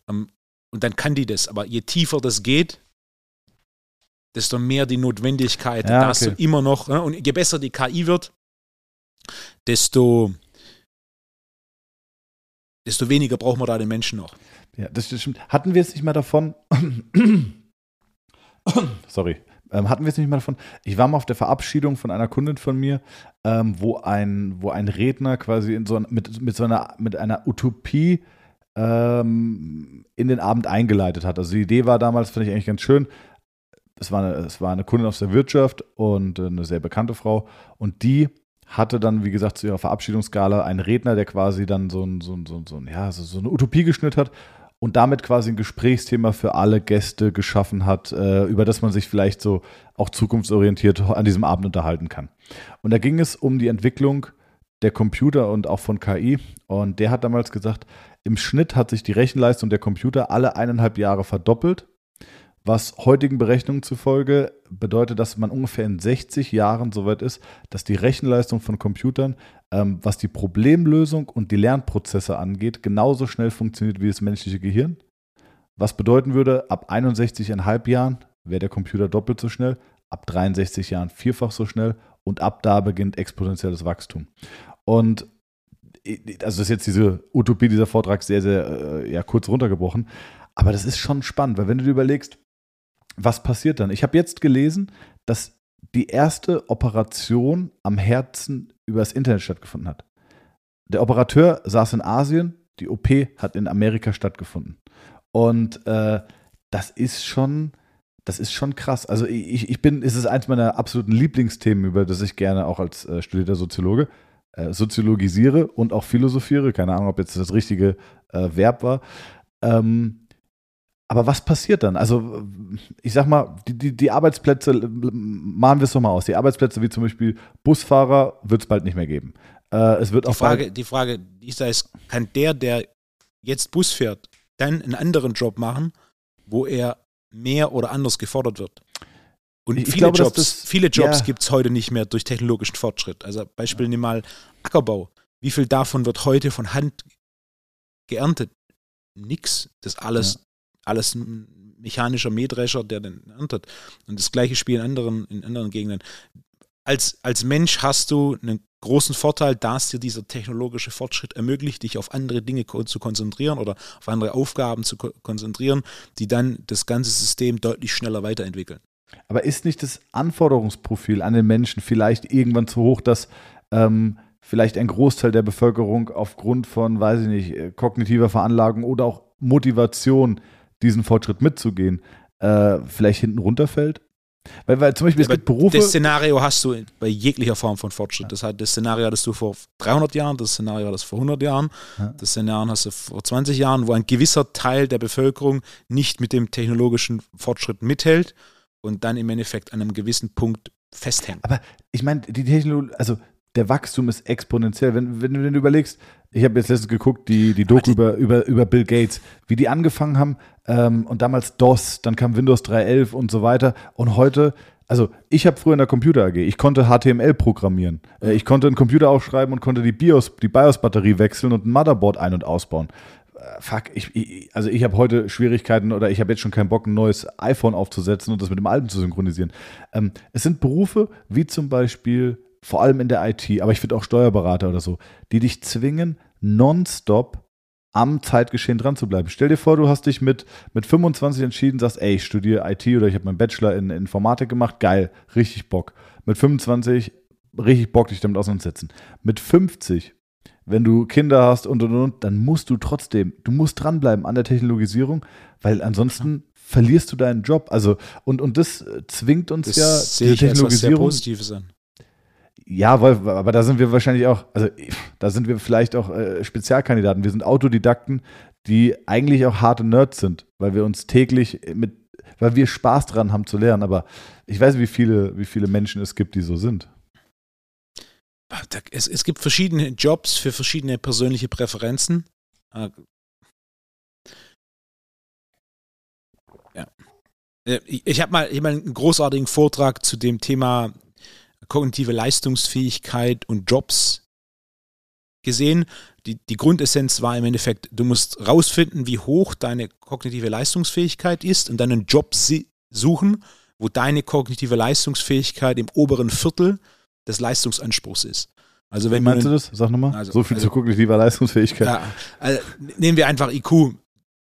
ähm, und dann kann die das. Aber je tiefer das geht, desto mehr die Notwendigkeit, ja, dass okay. du immer noch, ne? und je besser die KI wird, desto, desto weniger brauchen wir da den Menschen noch. Ja, das stimmt. Hatten wir es nicht mal davon? sorry, ähm, hatten wir es nicht mal davon? Ich war mal auf der Verabschiedung von einer Kundin von mir, ähm, wo, ein, wo ein Redner quasi in so ein, mit, mit so einer, mit einer Utopie ähm, in den Abend eingeleitet hat. Also die Idee war damals, finde ich eigentlich ganz schön. Es war, eine, es war eine Kundin aus der Wirtschaft und eine sehr bekannte Frau. Und die hatte dann, wie gesagt, zu ihrer Verabschiedungsgala einen Redner, der quasi dann so, ein, so, ein, so, ein, ja, so, so eine Utopie geschnitten hat und damit quasi ein Gesprächsthema für alle Gäste geschaffen hat, äh, über das man sich vielleicht so auch zukunftsorientiert an diesem Abend unterhalten kann. Und da ging es um die Entwicklung der Computer und auch von KI. Und der hat damals gesagt, im Schnitt hat sich die Rechenleistung der Computer alle eineinhalb Jahre verdoppelt was heutigen Berechnungen zufolge bedeutet, dass man ungefähr in 60 Jahren soweit ist, dass die Rechenleistung von Computern, ähm, was die Problemlösung und die Lernprozesse angeht, genauso schnell funktioniert wie das menschliche Gehirn. Was bedeuten würde, ab 61,5 Jahren wäre der Computer doppelt so schnell, ab 63 Jahren vierfach so schnell und ab da beginnt exponentielles Wachstum. Und also ist jetzt diese Utopie, dieser Vortrag sehr, sehr äh, ja, kurz runtergebrochen. Aber das ist schon spannend, weil wenn du dir überlegst, was passiert dann? Ich habe jetzt gelesen, dass die erste Operation am Herzen übers Internet stattgefunden hat. Der Operateur saß in Asien, die OP hat in Amerika stattgefunden. Und äh, das ist schon, das ist schon krass. Also ich, ich bin, es ist eins meiner absoluten Lieblingsthemen, über das ich gerne auch als äh, studierter Soziologe äh, soziologisiere und auch philosophiere. Keine Ahnung, ob jetzt das richtige äh, Verb war. Ähm, aber was passiert dann? Also, ich sag mal, die, die, die Arbeitsplätze, machen wir es doch mal aus. Die Arbeitsplätze wie zum Beispiel Busfahrer wird es bald nicht mehr geben. Äh, es wird die auch Frage, die Frage ist, ist, kann der, der jetzt Bus fährt, dann einen anderen Job machen, wo er mehr oder anders gefordert wird? Und ich viele, glaube, Jobs, das, viele Jobs ja. gibt es heute nicht mehr durch technologischen Fortschritt. Also Beispiel ja. nimm mal Ackerbau. Wie viel davon wird heute von Hand geerntet? Nix. Das alles ja alles ein mechanischer Mähdrescher, der den erntet. Und das gleiche Spiel in anderen, in anderen Gegenden. Als, als Mensch hast du einen großen Vorteil, dass dir dieser technologische Fortschritt ermöglicht, dich auf andere Dinge zu konzentrieren oder auf andere Aufgaben zu konzentrieren, die dann das ganze System deutlich schneller weiterentwickeln. Aber ist nicht das Anforderungsprofil an den Menschen vielleicht irgendwann zu hoch, dass ähm, vielleicht ein Großteil der Bevölkerung aufgrund von, weiß ich nicht, äh, kognitiver Veranlagung oder auch Motivation diesen Fortschritt mitzugehen, äh, vielleicht hinten runterfällt. Weil, weil zum Beispiel, es Aber gibt Berufe. Das Szenario hast du bei jeglicher Form von Fortschritt. Das, hat, das Szenario hattest du vor 300 Jahren, das Szenario hattest du vor 100 Jahren, Ja. das Szenario hast du vor 20 Jahren, wo ein gewisser Teil der Bevölkerung nicht mit dem technologischen Fortschritt mithält und dann im Endeffekt an einem gewissen Punkt festhängt. Aber ich meine, die Technologie, also der Wachstum ist exponentiell. Wenn, wenn, du- wenn du überlegst, ich habe jetzt letztens geguckt, die, die Doku über, über, über Bill Gates, wie die angefangen haben ähm, und damals DOS, dann kam Windows 3.11 und so weiter und heute, also ich habe früher in der Computer AG, ich konnte HTML programmieren, äh, ich konnte einen Computer aufschreiben und konnte die BIOS, die BIOS-Batterie wechseln und ein Motherboard ein- und ausbauen. Äh, Fuck, ich, ich, also ich habe heute Schwierigkeiten oder ich habe jetzt schon keinen Bock, ein neues iPhone aufzusetzen und das mit dem alten zu synchronisieren. Ähm, es sind Berufe wie zum Beispiel, vor allem in der IT, aber ich finde auch Steuerberater oder so, die dich zwingen, nonstop am Zeitgeschehen dran zu bleiben. Stell dir vor, du hast dich mit, mit 25 entschieden, sagst, ey, ich studiere IT oder ich habe meinen Bachelor in Informatik gemacht, geil, richtig Bock. Mit 25 richtig Bock, dich damit auseinandersetzen. Mit 50 wenn du Kinder hast und und und, dann musst du trotzdem, du musst dranbleiben an der Technologisierung, weil ansonsten verlierst du deinen Job. Also, und, und das äh, zwingt uns Das ja, sehe als was sehr Positives an. Ja, weil, aber da sind wir wahrscheinlich auch, also da sind wir vielleicht auch äh, Spezialkandidaten. Wir sind Autodidakten, die eigentlich auch harte Nerds sind, weil wir uns täglich mit, weil wir Spaß dran haben zu lernen. Aber ich weiß, wie viele, wie viele Menschen es gibt, die so sind. Da- Es, es gibt verschiedene Jobs für verschiedene persönliche Präferenzen. Äh, Ja. Äh, Ich, ich habe mal, ich hab mal einen großartigen Vortrag zu dem Thema kognitive Leistungsfähigkeit und Jobs gesehen. Die, die Grundessenz war im Endeffekt, du musst rausfinden, wie hoch deine kognitive Leistungsfähigkeit ist und dann einen Job suchen, wo deine kognitive Leistungsfähigkeit im oberen Viertel des Leistungsanspruchs ist. Also Wie wenn meinst du du das? Sag nochmal. Also- so viel also- zu kognitiver Leistungsfähigkeit. ja, also nehmen wir einfach IQ.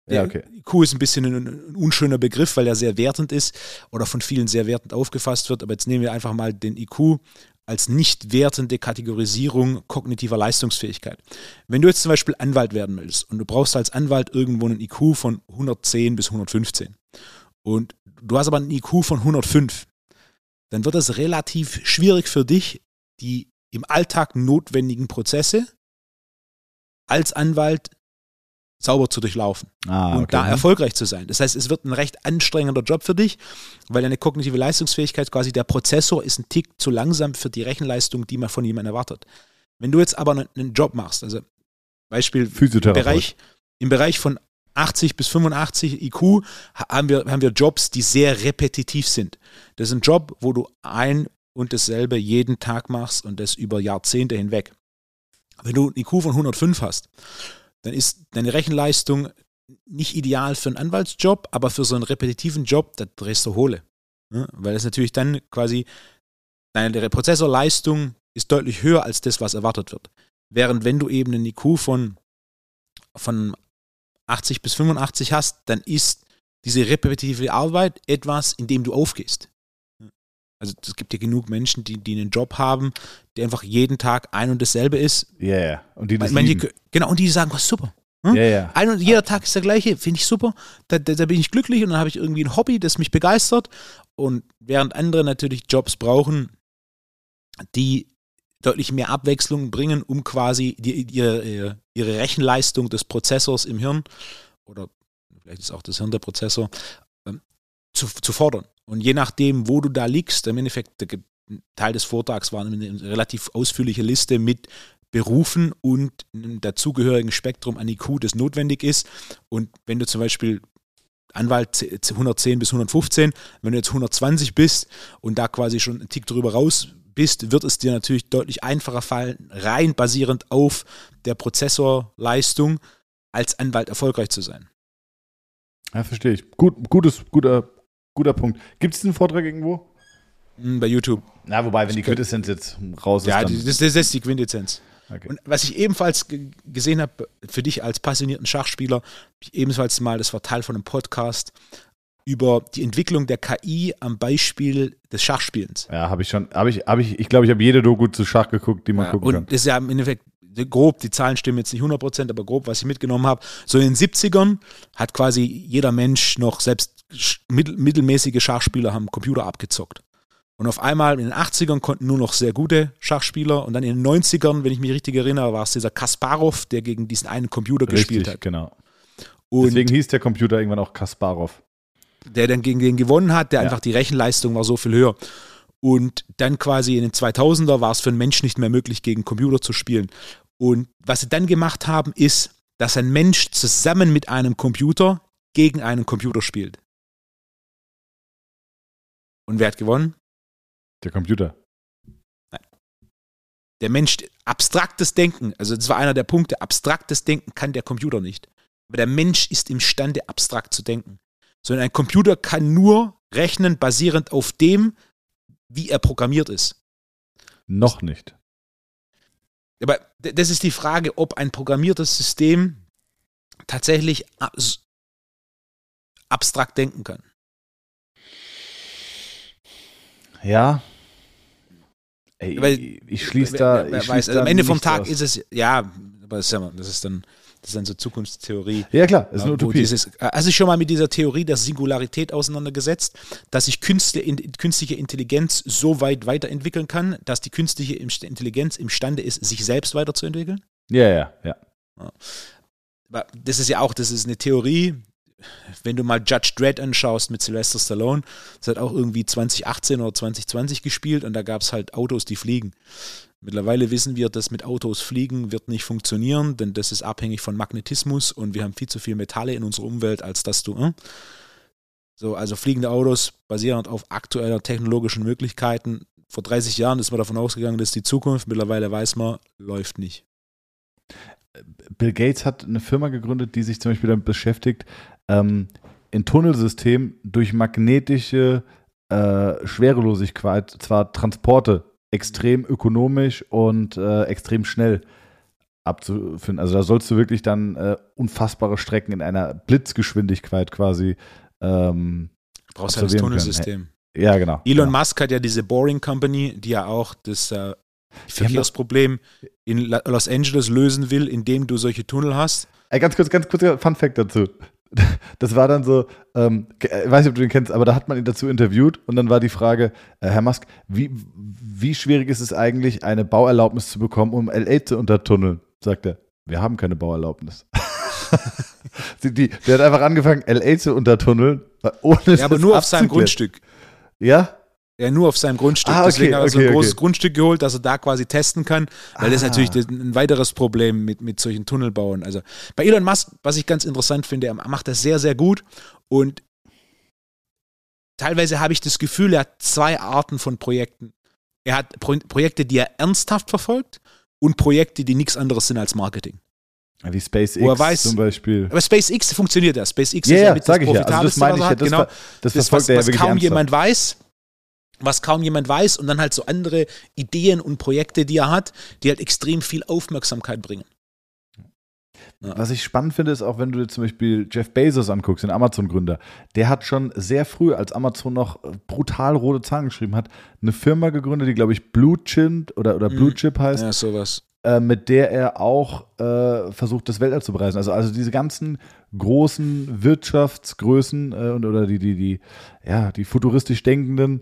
Ja, Der okay. IQ ist ein bisschen ein, ein unschöner Begriff, weil er sehr wertend ist oder von vielen sehr wertend aufgefasst wird. Aber jetzt nehmen wir einfach mal den IQ als nicht wertende Kategorisierung kognitiver Leistungsfähigkeit. Wenn du jetzt zum Beispiel Anwalt werden willst und du brauchst als Anwalt irgendwo einen IQ von 110 bis 115 und du hast aber einen IQ von 105, dann wird es relativ schwierig für dich, die im Alltag notwendigen Prozesse als Anwalt sauber zu durchlaufen Ah, und okay. da erfolgreich zu sein. Das heißt, es wird ein recht anstrengender Job für dich, weil deine kognitive Leistungsfähigkeit quasi der Prozessor ist ein Tick zu langsam für die Rechenleistung, die man von jemandem erwartet. Wenn du jetzt aber einen, einen Job machst, also Beispiel im Physiotherapeut. Bereich, im Bereich von 80 bis 85 IQ ha- haben wir, haben wir Jobs, die sehr repetitiv sind. Das ist ein Job, wo du ein und dasselbe jeden Tag machst und das über Jahrzehnte hinweg. Wenn du ein IQ von 105 hast, dann ist deine Rechenleistung nicht ideal für einen Anwaltsjob, aber für so einen repetitiven Job, da drehst du Hohle. Ne? Weil es natürlich dann quasi, deine Prozessorleistung ist deutlich höher als das, was erwartet wird. Während wenn du eben einen IQ von, von 80 bis 85 hast, dann ist diese repetitive Arbeit etwas, in dem du aufgehst. Also es gibt ja genug Menschen, die, die einen Job haben, der einfach jeden Tag ein und dasselbe ist. Ja, ja. Und die das Manche, lieben. genau, und die sagen, was super. Ja, ja. Ein und jeder Tag ist der gleiche, finde ich super. Da, da, da bin ich glücklich und dann habe ich irgendwie ein Hobby, das mich begeistert. Und während andere natürlich Jobs brauchen, die deutlich mehr Abwechslung bringen, um quasi die, ihre, ihre Rechenleistung des Prozessors im Hirn oder vielleicht ist auch das Hirn der Prozessor zu, zu fordern. Und je nachdem, wo du da liegst, im Endeffekt, Ge- Teil des Vortrags war eine relativ ausführliche Liste mit Berufen und einem dazugehörigen Spektrum an IQ, das notwendig ist. Und wenn du zum Beispiel Anwalt z- z- 110 bis 115, wenn du jetzt 120 bist und da quasi schon einen Tick drüber raus bist, wird es dir natürlich deutlich einfacher fallen, rein basierend auf der Prozessorleistung als Anwalt erfolgreich zu sein. Ja, verstehe ich. Gut, gutes, guter, guter Punkt. Gibt es diesen Vortrag irgendwo? Hm, Bei YouTube. Na, wobei, wenn die Quintessenz jetzt raus ist, Ja, dann. das, das das ist die Quintessenz. okay. Und was ich ebenfalls ge- gesehen habe, für dich als passionierten Schachspieler, ebenfalls mal, das war Teil von einem Podcast, über die Entwicklung der KI am Beispiel des Schachspielens. Ja, habe ich schon. Habe ich, habe ich, ich glaube, ich habe jede Doku zu Schach geguckt, die man Ja, gucken und kann. das ist ja im Endeffekt grob, die Zahlen stimmen jetzt nicht 100%, aber grob, was ich mitgenommen habe. So in den 70ern hat quasi jeder Mensch noch, selbst mittelmäßige Schachspieler haben Computer abgezockt. Und auf einmal in den 80ern konnten nur noch sehr gute Schachspieler und dann in den 90ern, wenn ich mich richtig erinnere, war es dieser Kasparov, der gegen diesen einen Computer richtig, gespielt hat. genau. Und Deswegen hieß der Computer irgendwann auch Kasparov. Der dann gegen den gewonnen hat, der ja. einfach die Rechenleistung war so viel höher. Und dann quasi in den 2000er war es für einen Mensch nicht mehr möglich, gegen Computer zu spielen. Und was sie dann gemacht haben, ist, dass ein Mensch zusammen mit einem Computer gegen einen Computer spielt. Und wer hat gewonnen? Der Computer. Nein. Der Mensch, abstraktes Denken, also das war einer der Punkte, abstraktes Denken kann der Computer nicht. Aber der Mensch ist imstande, abstrakt zu denken. Sondern ein Computer kann nur rechnen, basierend auf dem, wie er programmiert ist. Noch nicht. Aber das ist die Frage, ob ein programmiertes System tatsächlich abstrakt denken kann. Ja. Ey, Weil, ich schließe da. Ich weiß, also am Ende vom Tag aus. ist es, ja, aber das ist, dann. Das ist dann so Zukunftstheorie. Ja, klar, das ist eine Utopie. Dieses, also schon mal mit dieser Theorie der Singularität auseinandergesetzt, dass sich künstliche Intelligenz so weit weiterentwickeln kann, dass die künstliche Intelligenz imstande ist, sich selbst weiterzuentwickeln? Ja, ja, ja. Das ist ja auch, das ist eine Theorie, wenn du mal Judge Dredd anschaust mit Sylvester Stallone, das hat auch irgendwie 2018 oder 2020 gespielt und da gab es halt Autos, die fliegen. Mittlerweile wissen wir, dass mit Autos fliegen wird nicht funktionieren, denn das ist abhängig von Magnetismus und wir haben viel zu viel Metalle in unserer Umwelt, als dass du. Äh? So, also fliegende Autos basierend auf aktueller technologischen Möglichkeiten. Vor 30 Jahren ist man davon ausgegangen, das ist die Zukunft. Mittlerweile weiß man, läuft nicht. Bill Gates hat eine Firma gegründet, die sich zum Beispiel damit beschäftigt, ähm, ein Tunnelsystem durch magnetische äh, Schwerelosigkeit, zwar Transporte extrem ökonomisch und äh, extrem schnell abzufinden. Also da sollst du wirklich dann äh, unfassbare Strecken in einer Blitzgeschwindigkeit quasi ähm, Du brauchst halt das Tunnelsystem. Ja, genau. Elon genau. Musk hat ja diese Boring Company, die ja auch das äh, Verkehrsproblem in Los Angeles lösen will, indem du solche Tunnel hast. Ey, ganz kurz, ganz kurz Fun Fact dazu. Das war dann so, ähm, ich weiß nicht, ob du den kennst, aber da hat man ihn dazu interviewt und dann war die Frage, äh, Herr Musk, wie, wie schwierig ist es eigentlich, eine Bauerlaubnis zu bekommen, um LA zu untertunneln? Sagt er, wir haben keine Bauerlaubnis. die, die, der hat einfach angefangen, LA zu untertunneln, ohne Ja, aber nur auf seinem Grundstück. Ja? Ja, nur auf seinem Grundstück. Ah, okay, Deswegen hat er so ein großes okay. Grundstück geholt, dass er da quasi testen kann, weil ah. das ist natürlich ein weiteres Problem mit, mit solchen Tunnelbauen. Also bei Elon Musk, was ich ganz interessant finde, er macht das sehr, sehr gut und teilweise habe ich das Gefühl, er hat zwei Arten von Projekten. Er hat Pro Projekte, die er ernsthaft verfolgt und Projekte, die nichts anderes sind als Marketing. Wie SpaceX weiß, zum Beispiel. Aber SpaceX funktioniert ja. SpaceX yeah, ist ja mit das ich ja. Also das meine ich ja, das, genau. das, das was, was kaum jemand weiß was kaum jemand weiß und dann halt so andere Ideen und Projekte, die er hat, die halt extrem viel Aufmerksamkeit bringen. Ja. Was ich spannend finde, ist auch, wenn du dir zum Beispiel Jeff Bezos anguckst, den Amazon-Gründer, der hat schon sehr früh, als Amazon noch brutal rote Zahlen geschrieben hat, eine Firma gegründet, die, glaube ich, Blue Chip oder, oder Blue mhm. Chip heißt. Ja, sowas. Äh, mit der er auch äh, versucht, das Weltall zu bereisen. Also, also diese ganzen großen Wirtschaftsgrößen äh, oder die, die, die, ja, die futuristisch denkenden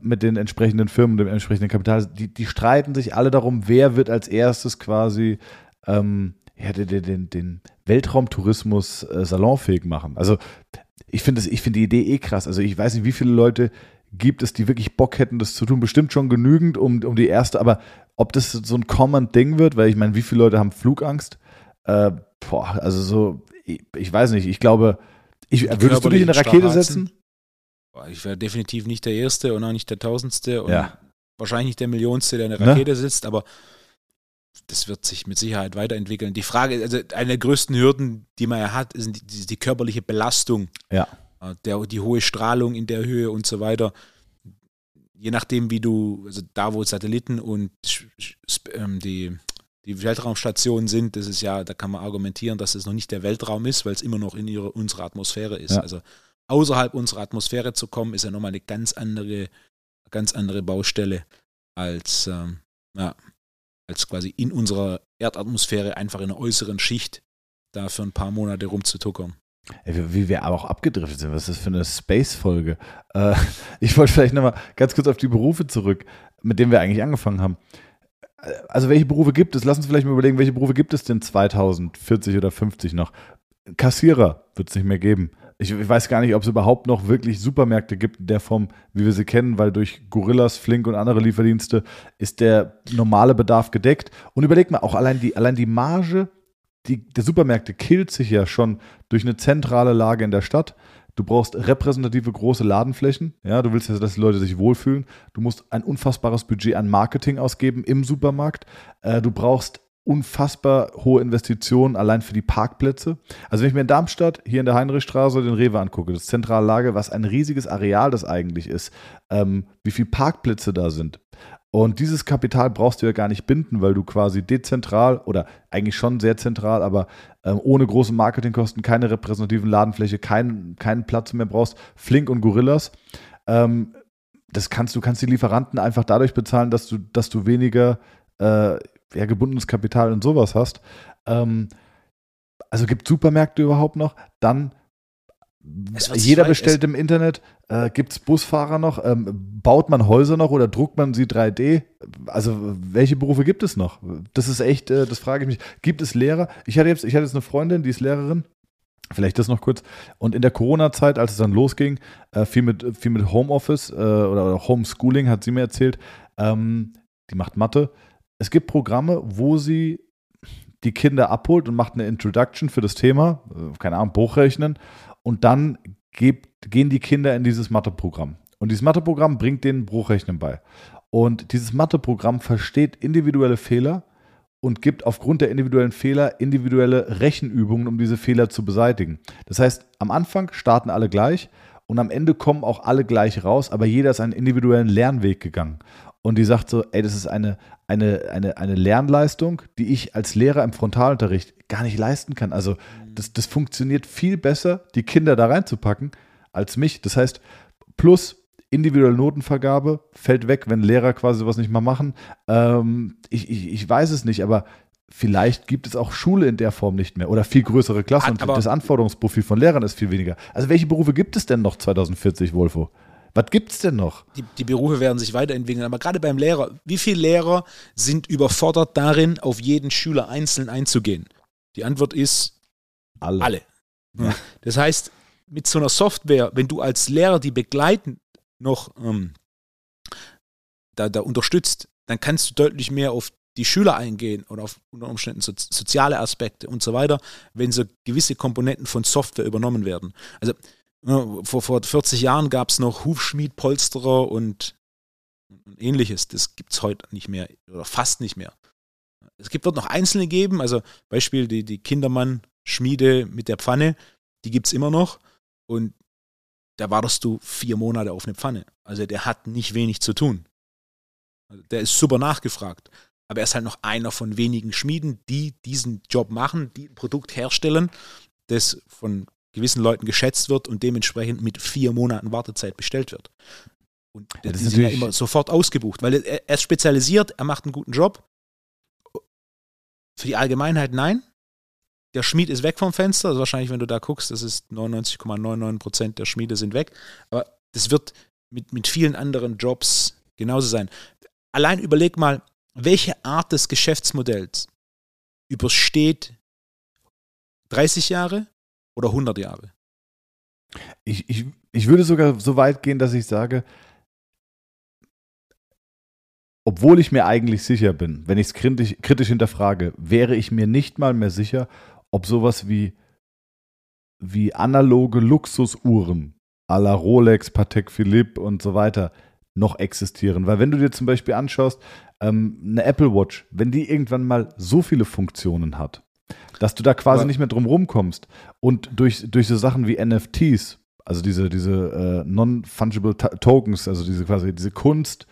mit den entsprechenden Firmen, dem entsprechenden Kapital, die, die streiten sich alle darum, wer wird als erstes quasi ähm, ja, den, den, den Weltraumtourismus äh, salonfähig machen. Also ich finde find die Idee eh krass. Also ich weiß nicht, wie viele Leute gibt es, die wirklich Bock hätten, das zu tun. Bestimmt schon genügend, um, um die erste, aber ob das so ein common Ding wird, weil ich meine, wie viele Leute haben Flugangst? Äh, boah, also so, ich, ich weiß nicht, ich glaube, ich, würdest du dich in eine Rakete setzen? Ich wäre definitiv nicht der Erste und auch nicht der Tausendste und ja. wahrscheinlich nicht der Millionste, der in der ne? Rakete ne? sitzt, aber das wird sich mit Sicherheit weiterentwickeln. Die Frage, also eine der größten Hürden, die man ja hat, ist die, die körperliche Belastung. Ja. Der, die hohe Strahlung in der Höhe und so weiter. Je nachdem, wie du, also da, wo Satelliten und ähm, die, die Weltraumstationen sind, das ist ja, da kann man argumentieren, dass es noch nicht der Weltraum ist, weil es immer noch in ihre, unserer Atmosphäre ist. Ja. Also außerhalb unserer Atmosphäre zu kommen, ist ja nochmal eine ganz andere, ganz andere Baustelle als, ähm, ja, als quasi in unserer Erdatmosphäre einfach in einer äußeren Schicht da für ein paar Monate rumzutuckern. Ey, wie wir aber auch abgedriftet sind. Was ist das für eine Space-Folge? Äh, ich wollte vielleicht nochmal ganz kurz auf die Berufe zurück, mit denen wir eigentlich angefangen haben. Äh, also, welche Berufe gibt es? Lass uns vielleicht mal überlegen, welche Berufe gibt es denn 2040 oder 50 noch? Kassierer wird es nicht mehr geben. Ich, ich, weiß gar nicht, ob es überhaupt noch wirklich Supermärkte gibt der Form, wie wir sie kennen, weil durch Gorillas, Flink und andere Lieferdienste ist der normale Bedarf gedeckt. Und überleg mal, auch allein die, allein die Marge die, der Supermärkte killt sich ja schon durch eine zentrale Lage in der Stadt. Du brauchst repräsentative große Ladenflächen. Ja, du willst ja, dass die Leute sich wohlfühlen. Du musst ein unfassbares Budget an Marketing ausgeben im Supermarkt. Äh, du brauchst unfassbar hohe Investitionen allein für die Parkplätze. Also wenn ich mir in Darmstadt hier in der Heinrichstraße den Rewe angucke, das zentrale Lager, was ein riesiges Areal das eigentlich ist, ähm, wie viele Parkplätze da sind, und dieses Kapital brauchst du ja gar nicht binden, weil du quasi dezentral oder eigentlich schon sehr zentral, aber ähm, ohne große Marketingkosten, keine repräsentativen Ladenfläche, kein, keinen Platz mehr brauchst, Flink und Gorillas. Ähm, das kannst du kannst die Lieferanten einfach dadurch bezahlen, dass du, dass du weniger äh, ja, gebundenes Kapital und sowas hast. Ähm, also gibt Supermärkte überhaupt noch? Dann jeder bestellt im Internet. Äh, Gibt es Busfahrer noch? Ähm, baut man Häuser noch oder druckt man sie 3D? Also, welche Berufe gibt es noch? Das ist echt, äh, das frage ich mich. Gibt es Lehrer? Ich hatte, jetzt, ich hatte jetzt eine Freundin, die ist Lehrerin. Vielleicht das noch kurz. Und in der Corona-Zeit, als es dann losging, äh, viel, mit, viel mit Homeoffice äh, oder, oder Homeschooling, hat sie mir erzählt. Ähm, die macht Mathe. Es gibt Programme, wo sie die Kinder abholt und macht eine Introduction für das Thema, äh, keine Ahnung, Buchrechnen und dann gibt, gehen die Kinder in dieses Matheprogramm. Und dieses Matheprogramm bringt denen Bruchrechnen bei. Und dieses Matheprogramm versteht individuelle Fehler und gibt aufgrund der individuellen Fehler individuelle Rechenübungen, um diese Fehler zu beseitigen. Das heißt, am Anfang starten alle gleich und am Ende kommen auch alle gleich raus, aber jeder ist einen individuellen Lernweg gegangen. Und die sagt so, ey, das ist eine, eine, eine, eine Lernleistung, die ich als Lehrer im Frontalunterricht gar nicht leisten kann. Also das, das funktioniert viel besser, die Kinder da reinzupacken, als mich. Das heißt, plus individuelle Notenvergabe fällt weg, wenn Lehrer quasi was nicht mal machen. Ähm, ich, ich, ich weiß es nicht, aber vielleicht gibt es auch Schule in der Form nicht mehr oder viel größere Klassen und das Anforderungsprofil von Lehrern ist viel weniger. Also welche Berufe gibt es denn noch 2040, Wolfo? Was gibt es denn noch? Die, die, Berufe werden sich weiterentwickeln, aber gerade beim Lehrer, wie viele Lehrer sind überfordert darin, auf jeden Schüler einzeln einzugehen? Die Antwort ist alle. alle. Ja. Das heißt, mit so einer Software, wenn du als Lehrer die begleitend noch ähm, da, da unterstützt, dann kannst du deutlich mehr auf die Schüler eingehen oder auf unter Umständen so, soziale Aspekte und so weiter, wenn so gewisse Komponenten von Software übernommen werden. Also vor, vor 40 Jahren gab es noch Hufschmied, Polsterer und ähnliches. Das gibt es heute nicht mehr oder fast nicht mehr. Es gibt, wird noch einzelne geben, also Beispiel die, die Kindermann-Schmiede mit der Pfanne, die gibt es immer noch. Und da wartest du vier Monate auf eine Pfanne. Also der hat nicht wenig zu tun. Also der ist super nachgefragt. Aber er ist halt noch einer von wenigen Schmieden, die diesen Job machen, die ein Produkt herstellen, das von gewissen Leuten geschätzt wird und dementsprechend mit vier Monaten Wartezeit bestellt wird. Und ja, das ist ja immer sofort ausgebucht, weil er, er ist spezialisiert, er macht einen guten Job. Für die Allgemeinheit nein. Der Schmied ist weg vom Fenster. Also wahrscheinlich, wenn du da guckst, das ist 99,99 Prozent der Schmiede sind weg. Aber das wird mit, mit vielen anderen Jobs genauso sein. Allein überleg mal, welche Art des Geschäftsmodells übersteht 30 Jahre, oder 100 Jahre? Ich, ich, ich würde sogar so weit gehen, dass ich sage, obwohl ich mir eigentlich sicher bin, wenn ich es kritisch, kritisch hinterfrage, wäre ich mir nicht mal mehr sicher, ob sowas wie, wie analoge Luxusuhren à la Rolex, Patek Philippe und so weiter noch existieren. Weil wenn du dir zum Beispiel anschaust, ähm, eine Apple Watch, wenn die irgendwann mal so viele Funktionen hat, dass du da quasi Aber nicht mehr drum rumkommst. Und durch, durch so Sachen wie NFTs, also diese, diese äh, Non-Fungible Tokens, also diese quasi diese Kunst,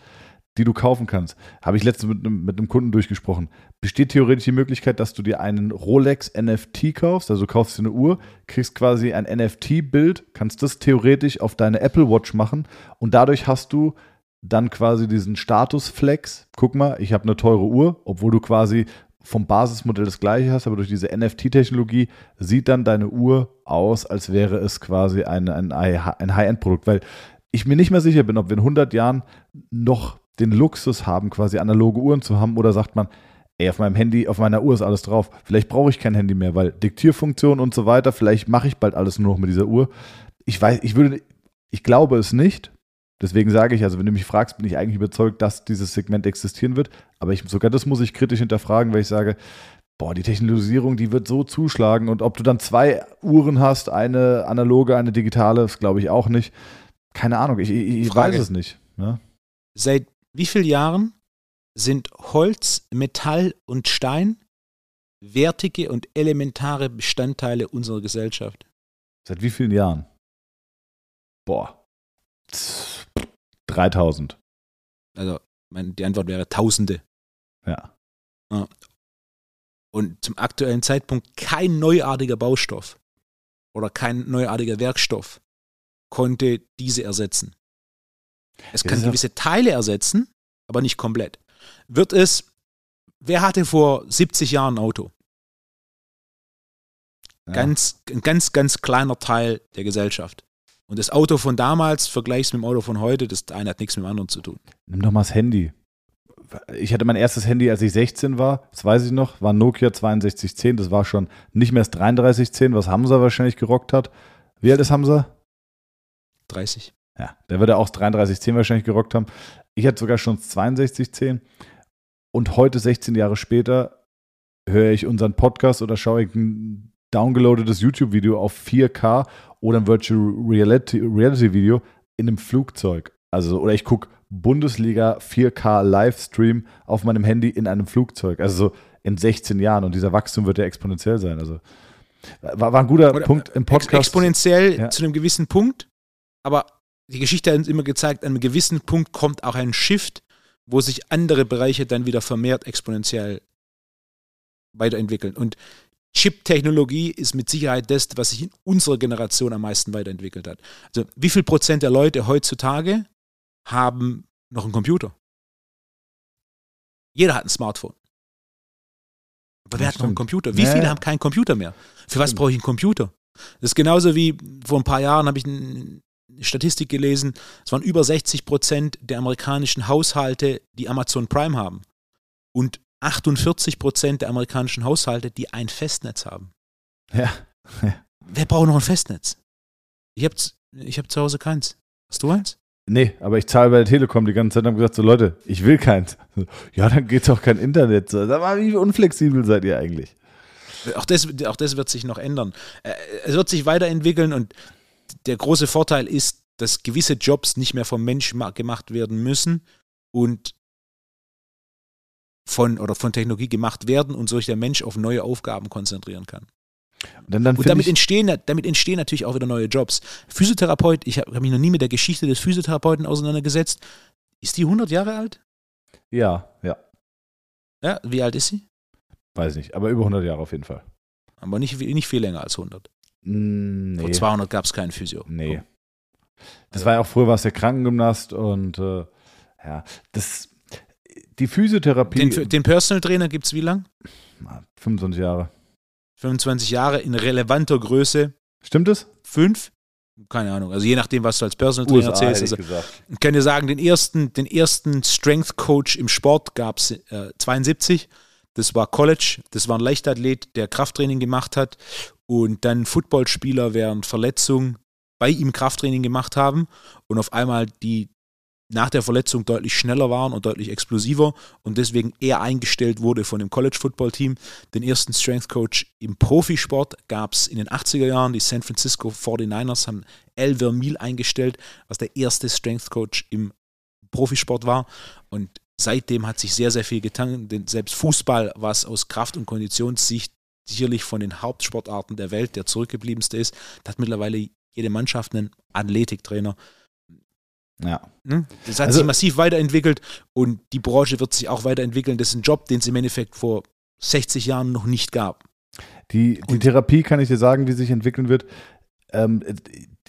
die du kaufen kannst, habe ich letztens mit einem, mit einem Kunden durchgesprochen. Besteht theoretisch die Möglichkeit, dass du dir einen Rolex NFT kaufst, also du kaufst dir eine Uhr, kriegst quasi ein NFT-Bild, kannst das theoretisch auf deine Apple Watch machen und dadurch hast du dann quasi diesen Statusflex. Guck mal, ich habe eine teure Uhr, obwohl du quasi vom Basismodell das gleiche hast, aber durch diese NFT-Technologie sieht dann deine Uhr aus, als wäre es quasi ein, ein, High-End-Produkt, weil ich mir nicht mehr sicher bin, ob wir in 100 Jahren noch den Luxus haben, quasi analoge Uhren zu haben oder sagt man, ey, auf meinem Handy, auf meiner Uhr ist alles drauf. Vielleicht brauche ich kein Handy mehr, weil Diktierfunktion und so weiter, vielleicht mache ich bald alles nur noch mit dieser Uhr. Ich weiß, ich würde, ich glaube es nicht. Deswegen sage ich, also wenn du mich fragst, bin ich eigentlich überzeugt, dass dieses Segment existieren wird. Aber ich, sogar das muss ich kritisch hinterfragen, weil ich sage, boah, die Technologisierung, die wird so zuschlagen. Und ob du dann zwei Uhren hast, eine analoge, eine digitale, das glaube ich auch nicht. Keine Ahnung, ich, ich, ich weiß es nicht. Ne? Seit wie vielen Jahren sind Holz, Metall und Stein wertige und elementare Bestandteile unserer Gesellschaft? Seit wie vielen Jahren? Boah. 3000. Also, meine, die Antwort wäre Tausende. Ja. Und zum aktuellen Zeitpunkt kein neuartiger Baustoff oder kein neuartiger Werkstoff konnte diese ersetzen. Es kann gewisse Teile ersetzen, aber nicht komplett. Wird es, wer hatte vor 70 Jahren ein Auto? Ja. Ganz, ein ganz, ganz kleiner Teil der Gesellschaft. Und das Auto von damals vergleichst mit dem Auto von heute, das eine hat nichts mit dem anderen zu tun. Nimm doch mal das Handy. Ich hatte mein erstes Handy, als ich 16 war, das weiß ich noch, war Nokia 6210, das war schon nicht mehr das 3310, was Hamza wahrscheinlich gerockt hat. Wie alt ist Hamza? 30. Ja, der würde auch 3310 wahrscheinlich gerockt haben. Ich hatte sogar schon 6210 und heute, 16 Jahre später, höre ich unseren Podcast oder schaue ich ein downgeloadetes YouTube-Video auf 4K oder ein Virtual Reality, Reality in einem Flugzeug. Also, oder ich gucke Bundesliga 4K Livestream auf meinem Handy in einem Flugzeug. Also so in 16 Jahren. Und dieser Wachstum wird ja exponentiell sein. Also war, war ein guter oder Punkt im Podcast. Exponentiell ja. zu einem gewissen Punkt. Aber die Geschichte hat uns immer gezeigt, an einem gewissen Punkt kommt auch ein Shift, wo sich andere Bereiche dann wieder vermehrt exponentiell weiterentwickeln. Und Chip-Technologie ist mit Sicherheit das, was sich in unserer Generation am meisten weiterentwickelt hat. Also wie viel Prozent der Leute heutzutage haben noch einen Computer? Jeder hat ein Smartphone. Aber wer ja, hat stimmt. noch einen Computer? Wie viele haben keinen Computer mehr? Für was brauche ich einen Computer? Das ist genauso wie vor ein paar Jahren habe ich eine Statistik gelesen, es waren über 60 Prozent der amerikanischen Haushalte, die Amazon Prime haben. Und 48 Prozent der amerikanischen Haushalte, die ein Festnetz haben. Ja. Wer braucht noch ein Festnetz? Ich habe ich hab zu Hause keins. Hast du eins? Nee, aber ich zahle bei der Telekom die ganze Zeit und habe gesagt, so Leute, ich will keins. Ja, dann geht doch kein Internet. Sag mal, wie unflexibel seid ihr eigentlich? Auch das, auch das wird sich noch ändern. Äh, es wird sich weiterentwickeln und der große Vorteil ist, dass gewisse Jobs nicht mehr vom Mensch gemacht werden müssen und von oder von Technologie gemacht werden und sich der Mensch auf neue Aufgaben konzentrieren kann. Dann, dann und damit entstehen, damit entstehen natürlich auch wieder neue Jobs. Physiotherapeut, ich habe hab mich noch nie mit der Geschichte des Physiotherapeuten auseinandergesetzt. Ist die 100 Jahre alt? Ja, ja. Ja, wie alt ist sie? Weiß nicht, aber über 100 Jahre auf jeden Fall. Aber nicht, nicht viel länger als 100. Mm, nee. Vor 200 gab es keinen Physio. Nee. Das war ja auch früher, war es der Krankengymnast und äh, ja, das die Physiotherapie. Den, den Personal Trainer gibt es wie lang? 25 Jahre. 25 Jahre in relevanter Größe. Stimmt es? Fünf? Keine Ahnung. Also je nachdem, was du als Personal Trainer USA, erzählst. Also, ich kann dir sagen, den ersten, den ersten Strength Coach im Sport gab es äh, 72. Das war College. Das war ein Leichtathlet, der Krafttraining gemacht hat und dann Footballspieler während Verletzung bei ihm Krafttraining gemacht haben und auf einmal die nach der Verletzung deutlich schneller waren und deutlich explosiver und deswegen eher eingestellt wurde von dem College Football Team. Den ersten Strength Coach im Profisport gab es in den 80er Jahren. Die San Francisco 49ers haben El Vermil eingestellt, was der erste Strength Coach im Profisport war. Und seitdem hat sich sehr, sehr viel getan. Denn selbst Fußball, was aus Kraft- und Konditionssicht sicherlich von den Hauptsportarten der Welt der zurückgebliebenste ist, hat mittlerweile jede Mannschaft einen Athletiktrainer. Ja. Hm? Das hat also, sich massiv weiterentwickelt und die Branche wird sich auch weiterentwickeln. Das ist ein Job, den es im Endeffekt vor 60 Jahren noch nicht gab. Die, die Therapie kann ich dir sagen, wie sich entwickeln wird. Ähm,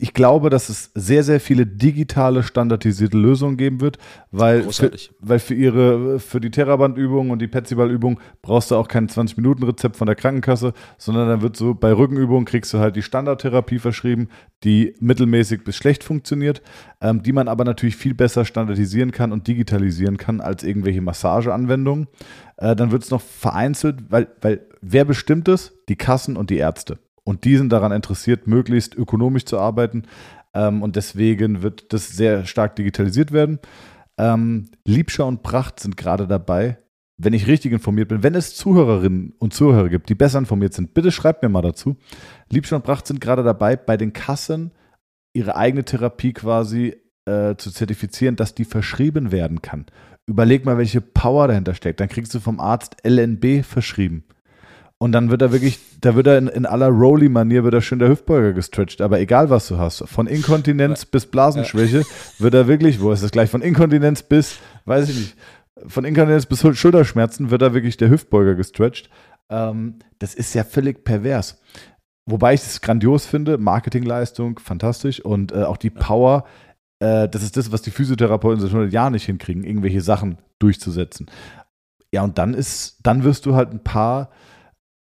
ich glaube, dass es sehr, sehr viele digitale, standardisierte Lösungen geben wird, weil, für, weil für ihre, für die Terraband-Übung und die Petsyball-Übung brauchst du auch kein 20-Minuten-Rezept von der Krankenkasse, sondern dann wird so, bei Rückenübungen kriegst du halt die Standardtherapie verschrieben, die mittelmäßig bis schlecht funktioniert, ähm, die man aber natürlich viel besser standardisieren kann und digitalisieren kann als irgendwelche Massageanwendungen. Äh, dann wird es noch vereinzelt, weil, weil wer bestimmt es? Die Kassen und die Ärzte. Und die sind daran interessiert, möglichst ökonomisch zu arbeiten. Ähm, und deswegen wird das sehr stark digitalisiert werden. Ähm, Liebschau und Pracht sind gerade dabei, wenn ich richtig informiert bin, wenn es Zuhörerinnen und Zuhörer gibt, die besser informiert sind, bitte schreibt mir mal dazu. Liebschau und Pracht sind gerade dabei, bei den Kassen ihre eigene Therapie quasi äh, zu zertifizieren, dass die verschrieben werden kann. Überleg mal, welche Power dahinter steckt. Dann kriegst du vom Arzt LNB verschrieben. Und dann wird er wirklich, da wird er in, in aller Rowley-Manier, wird er schön der Hüftbeuger gestretcht. Aber egal, was du hast, von Inkontinenz bis Blasenschwäche, wird er wirklich, wo ist das gleich, von Inkontinenz bis, weiß ich nicht, von Inkontinenz bis Schulterschmerzen wird er wirklich der Hüftbeuger gestretcht. Ähm, das ist ja völlig pervers. Wobei ich es grandios finde, Marketingleistung, fantastisch und äh, auch die Power, äh, das ist das, was die Physiotherapeuten seit 100 Jahren nicht hinkriegen, irgendwelche Sachen durchzusetzen. Ja, und dann ist, dann wirst du halt ein paar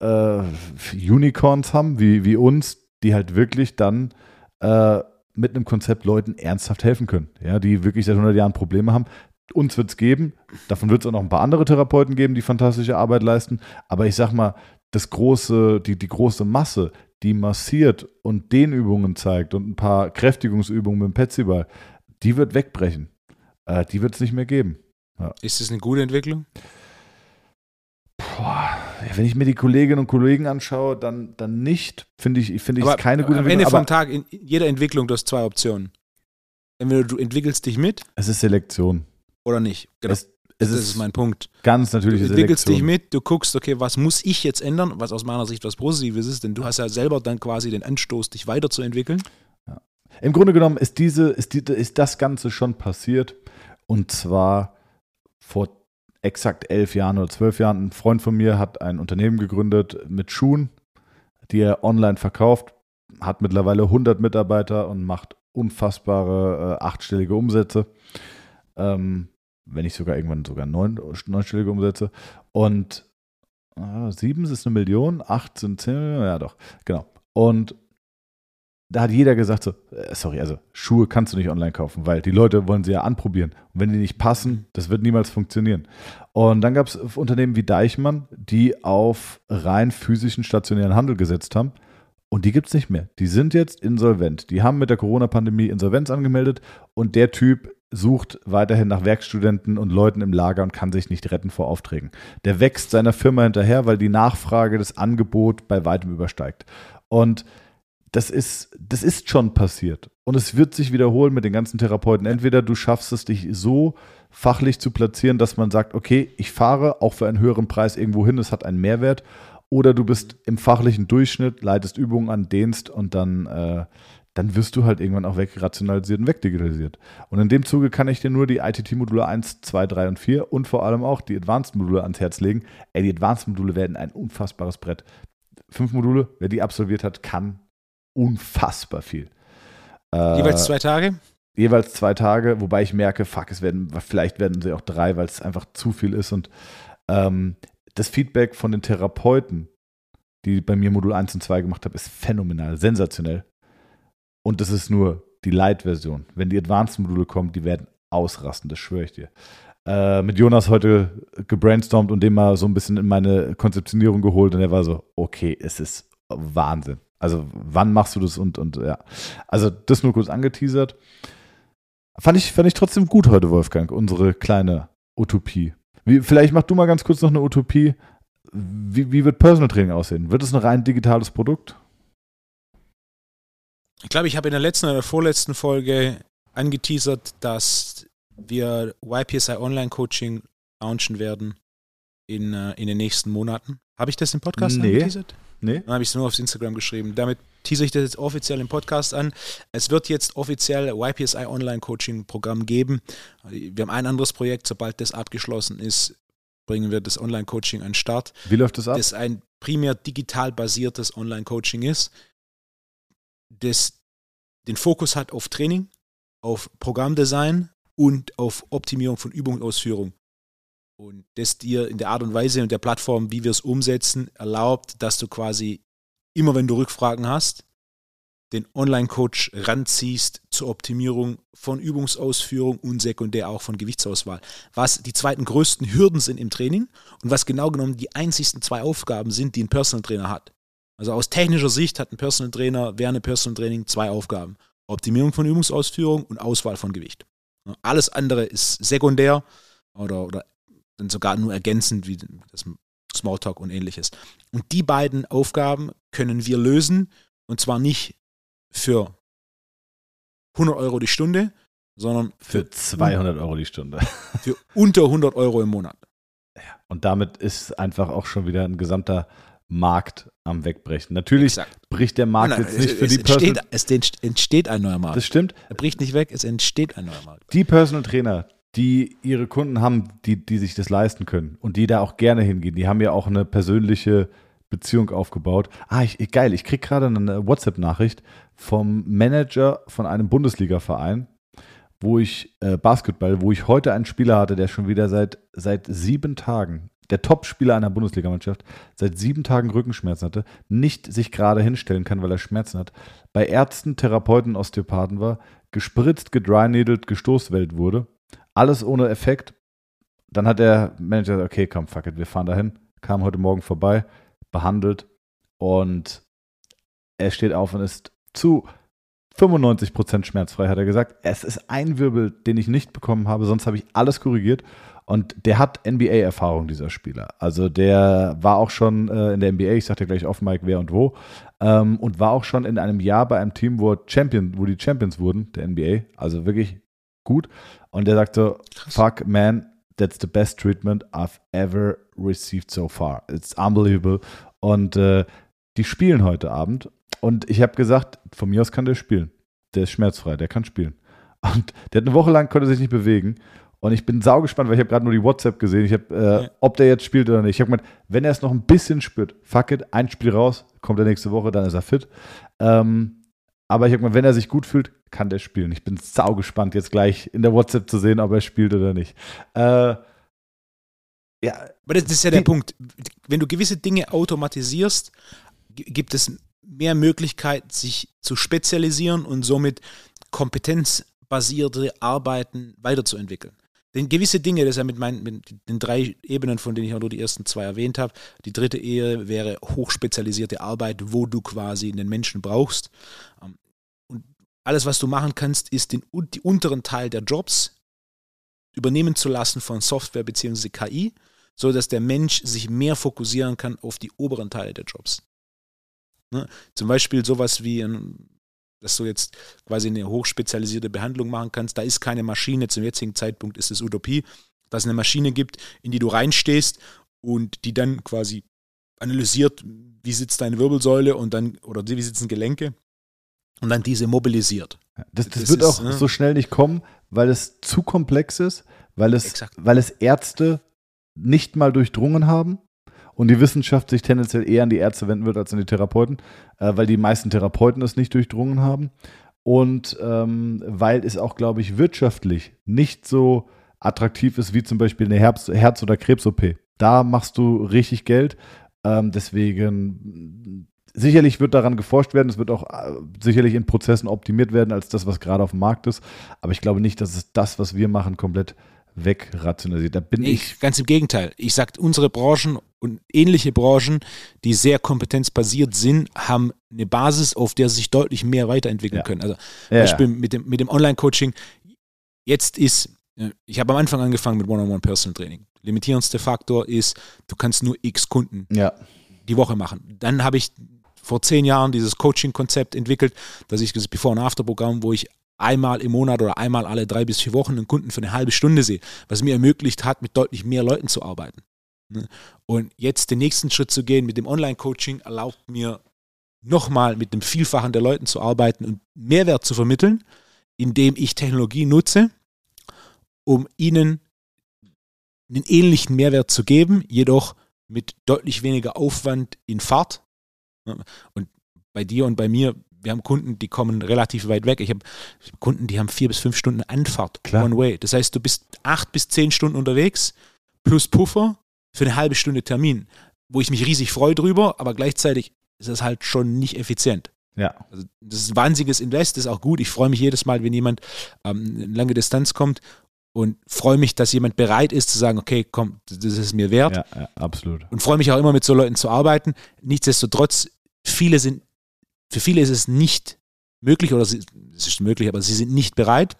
äh, Unicorns haben, wie, wie uns, die halt wirklich dann äh, mit einem Konzept Leuten ernsthaft helfen können. Ja, die wirklich seit 100 Jahren Probleme haben. Uns wird es geben, davon wird es auch noch ein paar andere Therapeuten geben, die fantastische Arbeit leisten. Aber ich sag mal, das große, die, die große Masse, die massiert und Dehnübungen zeigt und ein paar Kräftigungsübungen mit dem Petsyball, die wird wegbrechen. Äh, die wird es nicht mehr geben. Ja. Ist das eine gute Entwicklung? Boah, wenn ich mir die Kolleginnen und Kollegen anschaue, dann, dann nicht. Finde ich, finde ich keine gute Am Ende vom Tag, in jeder Entwicklung, du hast zwei Optionen. Entweder du entwickelst dich mit. Es ist Selektion. Oder nicht. Genau. Es, es das ist, ist, mein Punkt. Ganz natürlich. Du entwickelst Selektion. dich mit, du guckst, okay, was muss ich jetzt ändern, was aus meiner Sicht was Positives ist, denn du hast ja selber dann quasi den Anstoß, dich weiterzuentwickeln. Ja. Im Grunde genommen ist, diese, ist, die, ist das Ganze schon passiert. Und zwar vor exakt elf Jahren oder zwölf Jahren. Ein Freund von mir hat ein Unternehmen gegründet mit Schuhen, die er online verkauft, hat mittlerweile 100 Mitarbeiter und macht unfassbare äh, achtstellige Umsätze. Ähm, wenn nicht sogar irgendwann sogar neun, neunstellige Umsätze. Und äh, sieben ist eine Million, acht sind zehn, ja doch, genau. Und da hat jeder gesagt so, äh, sorry, also Schuhe kannst du nicht online kaufen, weil die Leute wollen sie ja anprobieren. Und wenn die nicht passen, das wird niemals funktionieren. Und dann gab es Unternehmen wie Deichmann, die auf rein physischen stationären Handel gesetzt haben. Und die gibt es nicht mehr. Die sind jetzt insolvent. Die haben mit der Corona-Pandemie Insolvenz angemeldet und der Typ sucht weiterhin nach Werkstudenten und Leuten im Lager und kann sich nicht retten vor Aufträgen. Der wächst seiner Firma hinterher, weil die Nachfrage das Angebot bei weitem übersteigt. Und das ist, das ist schon passiert. Und es wird sich wiederholen mit den ganzen Therapeuten. Entweder du schaffst es, dich so fachlich zu platzieren, dass man sagt, okay, ich fahre auch für einen höheren Preis irgendwo hin, es hat einen Mehrwert. Oder du bist im fachlichen Durchschnitt, leitest Übungen an, dehnst und dann, äh, dann wirst du halt irgendwann auch wegrationalisiert und wegdigitalisiert. Und in dem Zuge kann ich dir nur die ITT-Module 1, 2, 3 und 4 und vor allem auch die Advanced-Module ans Herz legen. Ey, die Advanced-Module werden ein unfassbares Brett. Fünf Module, wer die absolviert hat, kann unfassbar viel. Äh, jeweils zwei Tage? Jeweils zwei Tage, wobei ich merke, fuck, es werden, vielleicht werden sie auch drei, weil es einfach zu viel ist. Und ähm, das Feedback von den Therapeuten, die bei mir Modul 1 und 2 gemacht haben, ist phänomenal, sensationell. Und das ist nur die Light-Version. Wenn die Advanced-Module kommen, die werden ausrasten, das schwöre ich dir. Äh, mit Jonas heute gebrainstormt und dem mal so ein bisschen in meine Konzeptionierung geholt und er war so, okay, es ist Wahnsinn. Also wann machst du das und, und ja. Also das nur kurz angeteasert. Fand ich, fand ich trotzdem gut heute, Wolfgang, unsere kleine Utopie. Wie, vielleicht mach du mal ganz kurz noch eine Utopie. Wie, wie wird Personal Training aussehen? Wird es ein rein digitales Produkt? Ich glaube, ich habe in der letzten oder vorletzten Folge angeteasert, dass wir YPSI Online Coaching launchen werden in, äh, in den nächsten Monaten. Habe ich das im Podcast nee. angeteasert? Nee. Dann habe ich es nur aufs Instagram geschrieben. Damit tease ich das jetzt offiziell im Podcast an. Es wird jetzt offiziell YPSI Online Coaching Programm geben. Wir haben ein anderes Projekt. Sobald das abgeschlossen ist, bringen wir das Online Coaching an den Start. Wie läuft das ab? Das ein primär digital basiertes Online Coaching ist. Das den Fokus hat auf Training, auf Programmdesign und auf Optimierung von Übungsausführung. Und das dir in der Art und Weise und der Plattform, wie wir es umsetzen, erlaubt, dass du quasi immer, wenn du Rückfragen hast, den Online-Coach ranziehst zur Optimierung von Übungsausführung und sekundär auch von Gewichtsauswahl. Was die zweiten größten Hürden sind im Training und was genau genommen die einzigsten zwei Aufgaben sind, die ein Personal Trainer hat. Also aus technischer Sicht hat ein Personal Trainer während einem Personal Training zwei Aufgaben. Optimierung von Übungsausführung und Auswahl von Gewicht. Alles andere ist sekundär oder, oder dann sogar nur ergänzend wie das Smalltalk und ähnliches. Und die beiden Aufgaben können wir lösen und zwar nicht für 100 Euro die Stunde, sondern für, für 200 Euro die Stunde. Für unter 100 Euro im Monat. Ja, und damit ist einfach auch schon wieder ein gesamter Markt am Wegbrechen. Natürlich Exakt. bricht der Markt nein, jetzt nicht für die entsteht, Es entsteht ein neuer Markt. Das stimmt. Er bricht nicht weg, es entsteht ein neuer Markt. Die Personal Trainer, die ihre Kunden haben, die, die sich das leisten können und die da auch gerne hingehen, die haben ja auch eine persönliche Beziehung aufgebaut. Ah, ich, geil, ich kriege gerade eine WhatsApp-Nachricht vom Manager von einem Bundesliga-Verein, wo ich äh, Basketball, wo ich heute einen Spieler hatte, der schon wieder seit, seit sieben Tagen, der Top-Spieler einer Bundesligamannschaft, seit sieben Tagen Rückenschmerzen hatte, nicht sich gerade hinstellen kann, weil er Schmerzen hat, bei Ärzten, Therapeuten, Osteopathen war, gespritzt, gedrynedelt, gestoßwelt wurde, alles ohne Effekt. Dann hat der Manager gesagt, okay, komm, fuck it, wir fahren dahin, kam heute Morgen vorbei, behandelt und er steht auf und ist zu 95% schmerzfrei, hat er gesagt. Es ist ein Wirbel, den ich nicht bekommen habe, sonst habe ich alles korrigiert. Und der hat NBA-Erfahrung, dieser Spieler. Also der war auch schon äh, in der NBA, ich sagte gleich auf Mike, wer und wo, ähm, und war auch schon in einem Jahr bei einem Team, wo Champion, wo die Champions wurden, der NBA. Also wirklich gut. Und der sagte, fuck, man, that's the best treatment I've ever received so far. It's unbelievable. Und äh, die spielen heute Abend. Und ich habe gesagt, von mir aus kann der spielen. Der ist schmerzfrei, der kann spielen. Und der hat eine Woche lang konnte sich nicht bewegen. Und ich bin saugespannt, weil ich habe gerade nur die WhatsApp gesehen. Ich habe, äh, ja. ob der jetzt spielt oder nicht. Ich habe gemeint, wenn er es noch ein bisschen spürt, fuck it, ein Spiel raus, kommt er nächste Woche, dann ist er fit. Ähm, aber ich habe gemeint, wenn er sich gut fühlt, kann der spielen. Ich bin saugespannt, jetzt gleich in der WhatsApp zu sehen, ob er spielt oder nicht. Äh, ja, aber das ist ja der Punkt. Wenn du gewisse Dinge automatisierst, gibt es mehr Möglichkeit, sich zu spezialisieren und somit kompetenzbasierte Arbeiten weiterzuentwickeln. Denn gewisse Dinge, das ist ja mit, meinen, mit den drei Ebenen, von denen ich auch nur die ersten zwei erwähnt habe. Die dritte Ehe wäre hochspezialisierte Arbeit, wo du quasi einen Menschen brauchst. Ähm, und alles, was du machen kannst, ist den, den unteren Teil der Jobs übernehmen zu lassen von Software bzw. KI so dass der Mensch sich mehr fokussieren kann auf die oberen Teile der Jobs. Ne? Zum Beispiel sowas wie, dass du jetzt quasi eine hochspezialisierte Behandlung machen kannst. Da ist keine Maschine, zum jetzigen Zeitpunkt ist es Utopie, dass es eine Maschine gibt, in die du reinstehst und die dann quasi analysiert, wie sitzt deine Wirbelsäule und dann, oder wie sitzen Gelenke und dann diese mobilisiert. Das, das, das wird ist, auch ne? so schnell nicht kommen, weil es zu komplex ist, weil es, weil es Ärzte nicht mal durchdrungen haben und die Wissenschaft sich tendenziell eher an die Ärzte wenden wird als an die Therapeuten, äh, weil die meisten Therapeuten es nicht durchdrungen haben und ähm, weil es auch, glaube ich, wirtschaftlich nicht so attraktiv ist wie zum Beispiel eine Herz-, Herz oder Krebs-OP. Da machst du richtig Geld. Ähm, deswegen sicherlich wird daran geforscht werden. Es wird auch äh, sicherlich in Prozessen optimiert werden als das, was gerade auf dem Markt ist. Aber ich glaube nicht, dass es das, was wir machen, komplett wegrationalisiert. Da bin nee, ich. Ganz im Gegenteil. Ich sage, unsere Branchen und ähnliche Branchen, die sehr kompetenzbasiert sind, haben eine Basis, auf der sie sich deutlich mehr weiterentwickeln ja. können. Also ja, Beispiel mit dem, mit dem Online-Coaching. Jetzt ist, äh, ich habe am Anfang angefangen mit One-on-One-Personal-Training. Limitierendste Faktor ist, du kannst nur x Kunden die Woche machen. Dann habe ich vor zehn Jahren dieses Coaching-Konzept entwickelt, dass ich das Before- und After-Programm, wo ich einmal im Monat oder einmal alle drei bis vier Wochen einen Kunden für eine halbe Stunde sehe, was mir ermöglicht hat, mit deutlich mehr Leuten zu arbeiten. Ne? Und jetzt den nächsten Schritt zu gehen mit dem Online-Coaching erlaubt mir nochmal mit dem Vielfachen der Leuten zu arbeiten und Mehrwert zu vermitteln, indem ich Technologie nutze, um ihnen einen ähnlichen Mehrwert zu geben, jedoch mit deutlich weniger Aufwand in Fahrt. Ne? Und bei dir und bei mir, wir haben Kunden, die kommen relativ weit weg. Ich habe Kunden, die haben vier bis fünf Stunden Anfahrt, Klar. One Way. Das heißt, du bist acht bis zehn Stunden unterwegs, plus Puffer für eine halbe Stunde Termin, wo ich mich riesig freue drüber, aber gleichzeitig ist das halt schon nicht effizient. Ja. Also das ist ein wahnsinniges Invest, das ist auch gut. Ich freue mich jedes Mal, wenn jemand ähm, eine lange Distanz kommt und freue mich, dass jemand bereit ist zu sagen, okay, komm, das ist mir wert. Ja, ja, absolut. Und freue mich auch immer mit so Leuten zu arbeiten. Nichtsdestotrotz, viele sind, für viele ist es nicht möglich oder es ist möglich, aber sie sind nicht bereit.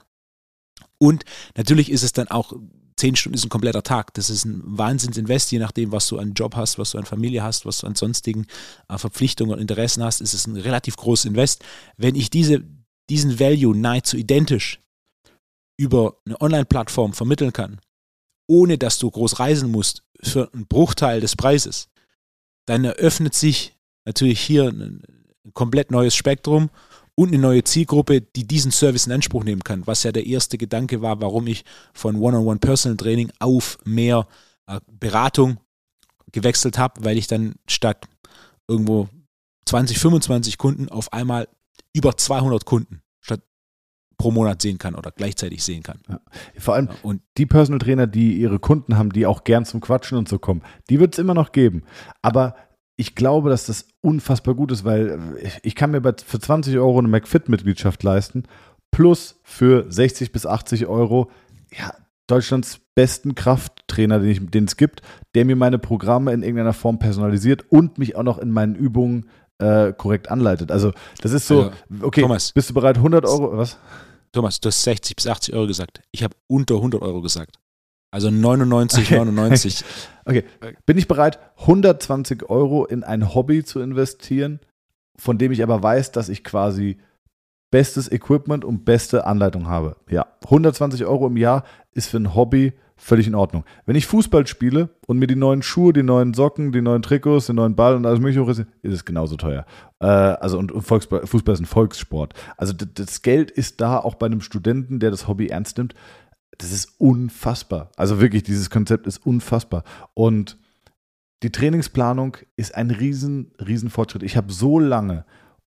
Und natürlich ist es dann auch, zehn Stunden ist ein kompletter Tag. Das ist ein Wahnsinnsinvest, je nachdem, was du an Job hast, was du an Familie hast, was du an sonstigen äh, Verpflichtungen und Interessen hast, ist es ein relativ großes Invest. Wenn ich diese, diesen Value nahezu identisch über eine Online-Plattform vermitteln kann, ohne dass du groß reisen musst, für einen Bruchteil des Preises, dann eröffnet sich natürlich hier ein, ein komplett neues Spektrum und eine neue Zielgruppe, die diesen Service in Anspruch nehmen kann, was ja der erste Gedanke war, warum ich von One-on-One Personal Training auf mehr äh, Beratung gewechselt habe, weil ich dann statt irgendwo 20, 25 Kunden auf einmal über 200 Kunden statt pro Monat sehen kann oder gleichzeitig sehen kann. Vor allem Ja, Und die Personal Trainer, die ihre Kunden haben, die auch gern zum Quatschen und so kommen, die wird es immer noch geben. Aber ich glaube, dass das unfassbar gut ist, weil ich, kann mir für 20 Euro eine McFit-Mitgliedschaft leisten, plus für 60 bis 80 Euro, ja, Deutschlands besten Krafttrainer, den es gibt, der mir meine Programme in irgendeiner Form personalisiert und mich auch noch in meinen Übungen äh, korrekt anleitet. Also das ist so, Also, okay, Thomas. bist du bereit, 100 Euro, was? Thomas, du hast 60 bis 80 Euro gesagt. Ich habe unter 100 Euro gesagt. Also 99, Okay. 99. Okay, bin ich bereit, 120 Euro in ein Hobby zu investieren, von dem ich aber weiß, dass ich quasi bestes Equipment und beste Anleitung habe? Ja, 120 Euro im Jahr ist für ein Hobby völlig in Ordnung. Wenn ich Fußball spiele und mir die neuen Schuhe, die neuen Socken, die neuen Trikots, den neuen Ball und alles mögliche hochrisse, ist es genauso teuer. Äh, also und Volksball, Fußball ist ein Volkssport. Also das Geld ist da auch bei einem Studenten, der das Hobby ernst nimmt. Das ist unfassbar. Also wirklich, dieses Konzept ist unfassbar. Und die Trainingsplanung ist ein riesen, riesen Fortschritt. Ich habe so lange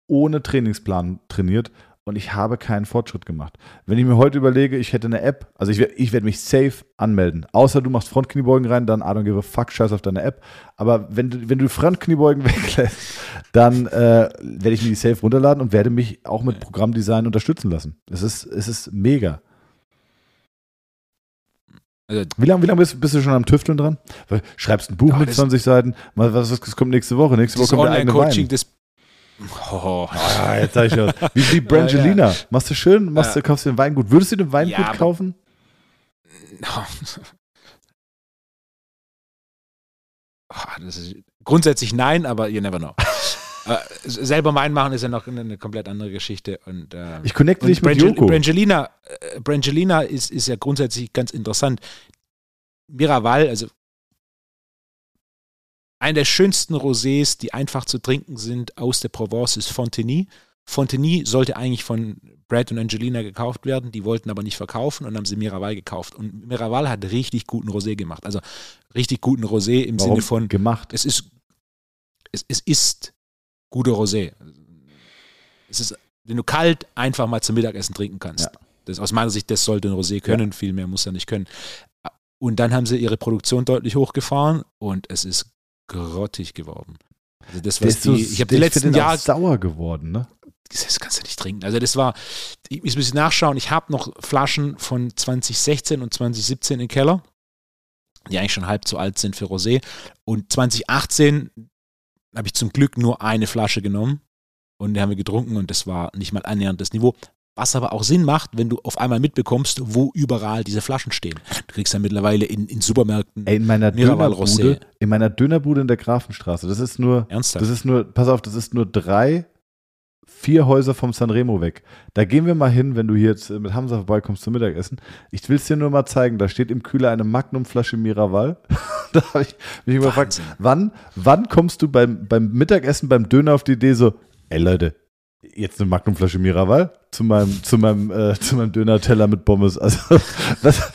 ohne Trainingsplan trainiert und ich habe keinen Fortschritt gemacht. Wenn ich mir heute überlege, ich hätte eine App, also ich, ich werde mich safe anmelden. Außer du machst Frontkniebeugen rein, dann I don't give a fuck, scheiß auf deine App. Aber wenn du, wenn du Frontkniebeugen weglässt, dann äh, werde ich mir die safe runterladen und werde mich auch mit Programmdesign unterstützen lassen. Es ist, es ist mega. Also, Wie lange wie lang bist, bist du schon am Tüfteln dran? Schreibst ein Buch Ja, mit das- 20 Seiten. Mal, was, was kommt nächste Woche? Nächste Woche kommt der eigene Online-Coaching, Wein. Oh, Ah, jetzt sag ich was. Wie, wie Brangelina. Machst du schön, machst du, kaufst dir ein Weingut. Würdest du dir ein Weingut Ja, kaufen? Ah, grundsätzlich nein, aber you never know. äh, selber Wein machen ist ja noch eine, eine komplett andere Geschichte. Und, äh, Ich connecte dich mit Brangel- Joko. Brangelina, äh, Brangelina ist, ist ja grundsätzlich ganz interessant. Miraval, also einer der schönsten Rosés, die einfach zu trinken sind aus der Provence, ist Fontenay. Fontenay sollte eigentlich von Brad und Angelina gekauft werden, die wollten aber nicht verkaufen und haben sie Miraval gekauft. Und Miraval hat richtig guten Rosé gemacht. Also richtig guten Rosé im Warum Sinne von, gemacht? es ist, es, es ist guter Rosé. Es ist, wenn du kalt einfach mal zum Mittagessen trinken kannst. Ja. Das, aus meiner Sicht, das sollte ein Rosé können, viel mehr muss er nicht können. Und dann haben sie ihre Produktion deutlich hochgefahren und es ist grottig geworden. Also das, was so- die, ich habe die letzten den Jahre, sauer geworden, ne? das kannst du nicht trinken. Also das war, ich muss ein bisschen nachschauen, ich habe noch Flaschen von 2016 und 2017 im Keller, die eigentlich schon halb zu alt sind für Rosé. Und 2018 habe ich zum Glück nur eine Flasche genommen und die haben wir getrunken und das war nicht mal annähernd das Niveau. Was aber auch Sinn macht, wenn du auf einmal mitbekommst, wo überall diese Flaschen stehen. Du kriegst ja mittlerweile in, in Supermärkten Ey, in meiner Dönerbude, in meiner Dönerbude in der Grafenstraße, das ist nur, ernsthaft. das ist nur, pass auf, das ist nur drei, vier Häuser vom Sanremo weg. Da gehen wir mal hin, wenn du hier jetzt mit Hamza vorbeikommst zum Mittagessen. Ich will es dir nur mal zeigen, da steht im Kühler eine Magnumflasche Miraval. da habe ich mich immer gefragt, wann, wann kommst du beim, beim Mittagessen, beim Döner auf die Idee so, ey Leute, Jetzt eine Magnumflasche Miraval zu meinem, zu meinem, äh, zu meinem Döner-Teller mit Pommes. Also, was,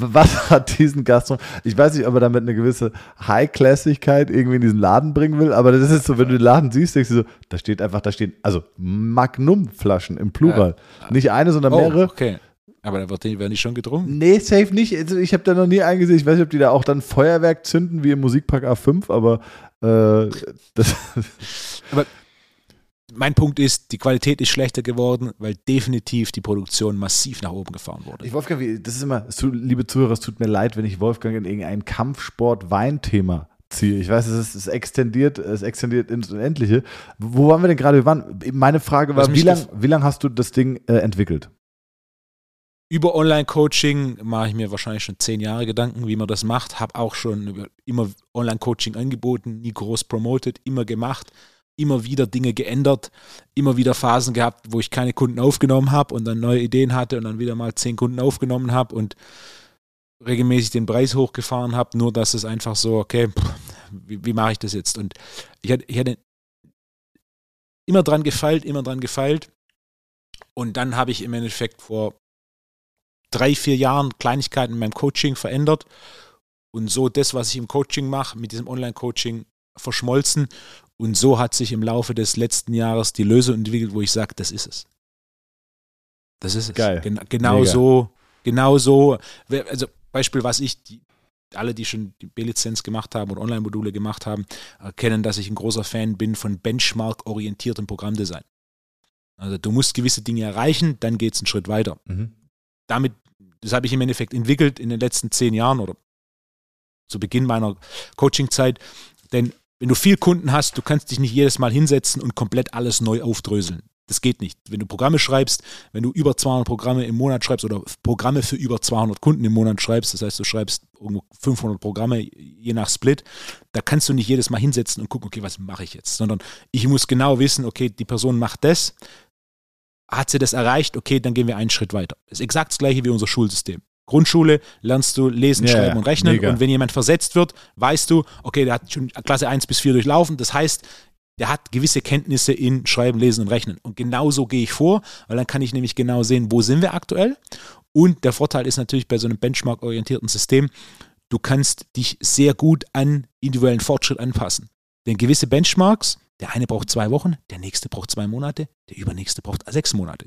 was hat diesen Gastro? Ich weiß nicht, ob er damit eine gewisse High-Classigkeit irgendwie in diesen Laden bringen will, aber das ist so, wenn du den Laden siehst, denkst du so, da steht einfach, da stehen, also Magnum-Flaschen im Plural. Nicht eine, sondern Oh, mehrere. okay. Aber da wird die, werden die schon getrunken. Nee, safe nicht. Also ich habe da noch nie eingesehen. Ich weiß nicht, ob die da auch dann Feuerwerk zünden wie im Musikpark A5, aber äh, das, Mein Punkt ist, die Qualität ist schlechter geworden, weil definitiv die Produktion massiv nach oben gefahren wurde. Ich, Wolfgang, das ist immer, liebe Zuhörer, es tut mir leid, wenn ich Wolfgang in irgendein Kampfsport-Weinthema ziehe. Ich weiß, es ist, es extendiert, es extendiert ins Unendliche. Wo waren wir denn gerade? Wir waren, meine Frage war, wie lange lang hast du das Ding äh, entwickelt? Über Online-Coaching mache ich mir wahrscheinlich schon zehn Jahre Gedanken, wie man das macht. Habe auch schon immer Online-Coaching angeboten, nie groß promoted, immer gemacht, immer wieder Dinge geändert, immer wieder Phasen gehabt, wo ich keine Kunden aufgenommen habe und dann neue Ideen hatte und dann wieder mal zehn Kunden aufgenommen habe und regelmäßig den Preis hochgefahren habe, nur dass es einfach so, okay, pff, wie, wie mache ich das jetzt? Und ich hatte, ich hatte immer dran gefeilt, immer dran gefeilt. Und dann habe ich im Endeffekt vor drei, vier Jahren Kleinigkeiten in meinem Coaching verändert und so das, was ich im Coaching mache, mit diesem Online-Coaching verschmolzen. Und so hat sich im Laufe des letzten Jahres die Lösung entwickelt, wo ich sage, das ist es. Das ist es. Geil. Gen genau Mega. so, genau so. Also Beispiel, was ich, die, alle, die schon die B-Lizenz gemacht haben und Online-Module gemacht haben, erkennen, dass ich ein großer Fan bin von Benchmark-orientiertem Programmdesign. Also du musst gewisse Dinge erreichen, dann geht es einen Schritt weiter damit, das habe ich im Endeffekt entwickelt in den letzten zehn Jahren oder zu Beginn meiner Coaching-Zeit. Denn wenn du viel Kunden hast, du kannst dich nicht jedes Mal hinsetzen und komplett alles neu aufdröseln. Das geht nicht. Wenn du Programme schreibst, wenn du über 200 Programme im Monat schreibst oder Programme für über 200 Kunden im Monat schreibst, das heißt, du schreibst irgendwo 500 Programme je nach Split, da kannst du nicht jedes Mal hinsetzen und gucken, okay, was mache ich jetzt, sondern ich muss genau wissen, okay, die Person macht das, hat sie das erreicht, okay, dann gehen wir einen Schritt weiter. Das ist exakt das gleiche wie unser Schulsystem. Grundschule lernst du lesen, Ja, schreiben und rechnen mega. und wenn jemand versetzt wird, weißt du, okay, der hat schon Klasse 1 bis 4 durchlaufen, das heißt, der hat gewisse Kenntnisse in Schreiben, Lesen und Rechnen. Und genau so gehe ich vor, weil dann kann ich nämlich genau sehen, wo sind wir aktuell. Und der Vorteil ist natürlich bei so einem Benchmark-orientierten System, du kannst dich sehr gut an individuellen Fortschritt anpassen. Denn gewisse Benchmarks, der eine braucht zwei Wochen, der nächste braucht zwei Monate, der übernächste braucht sechs Monate.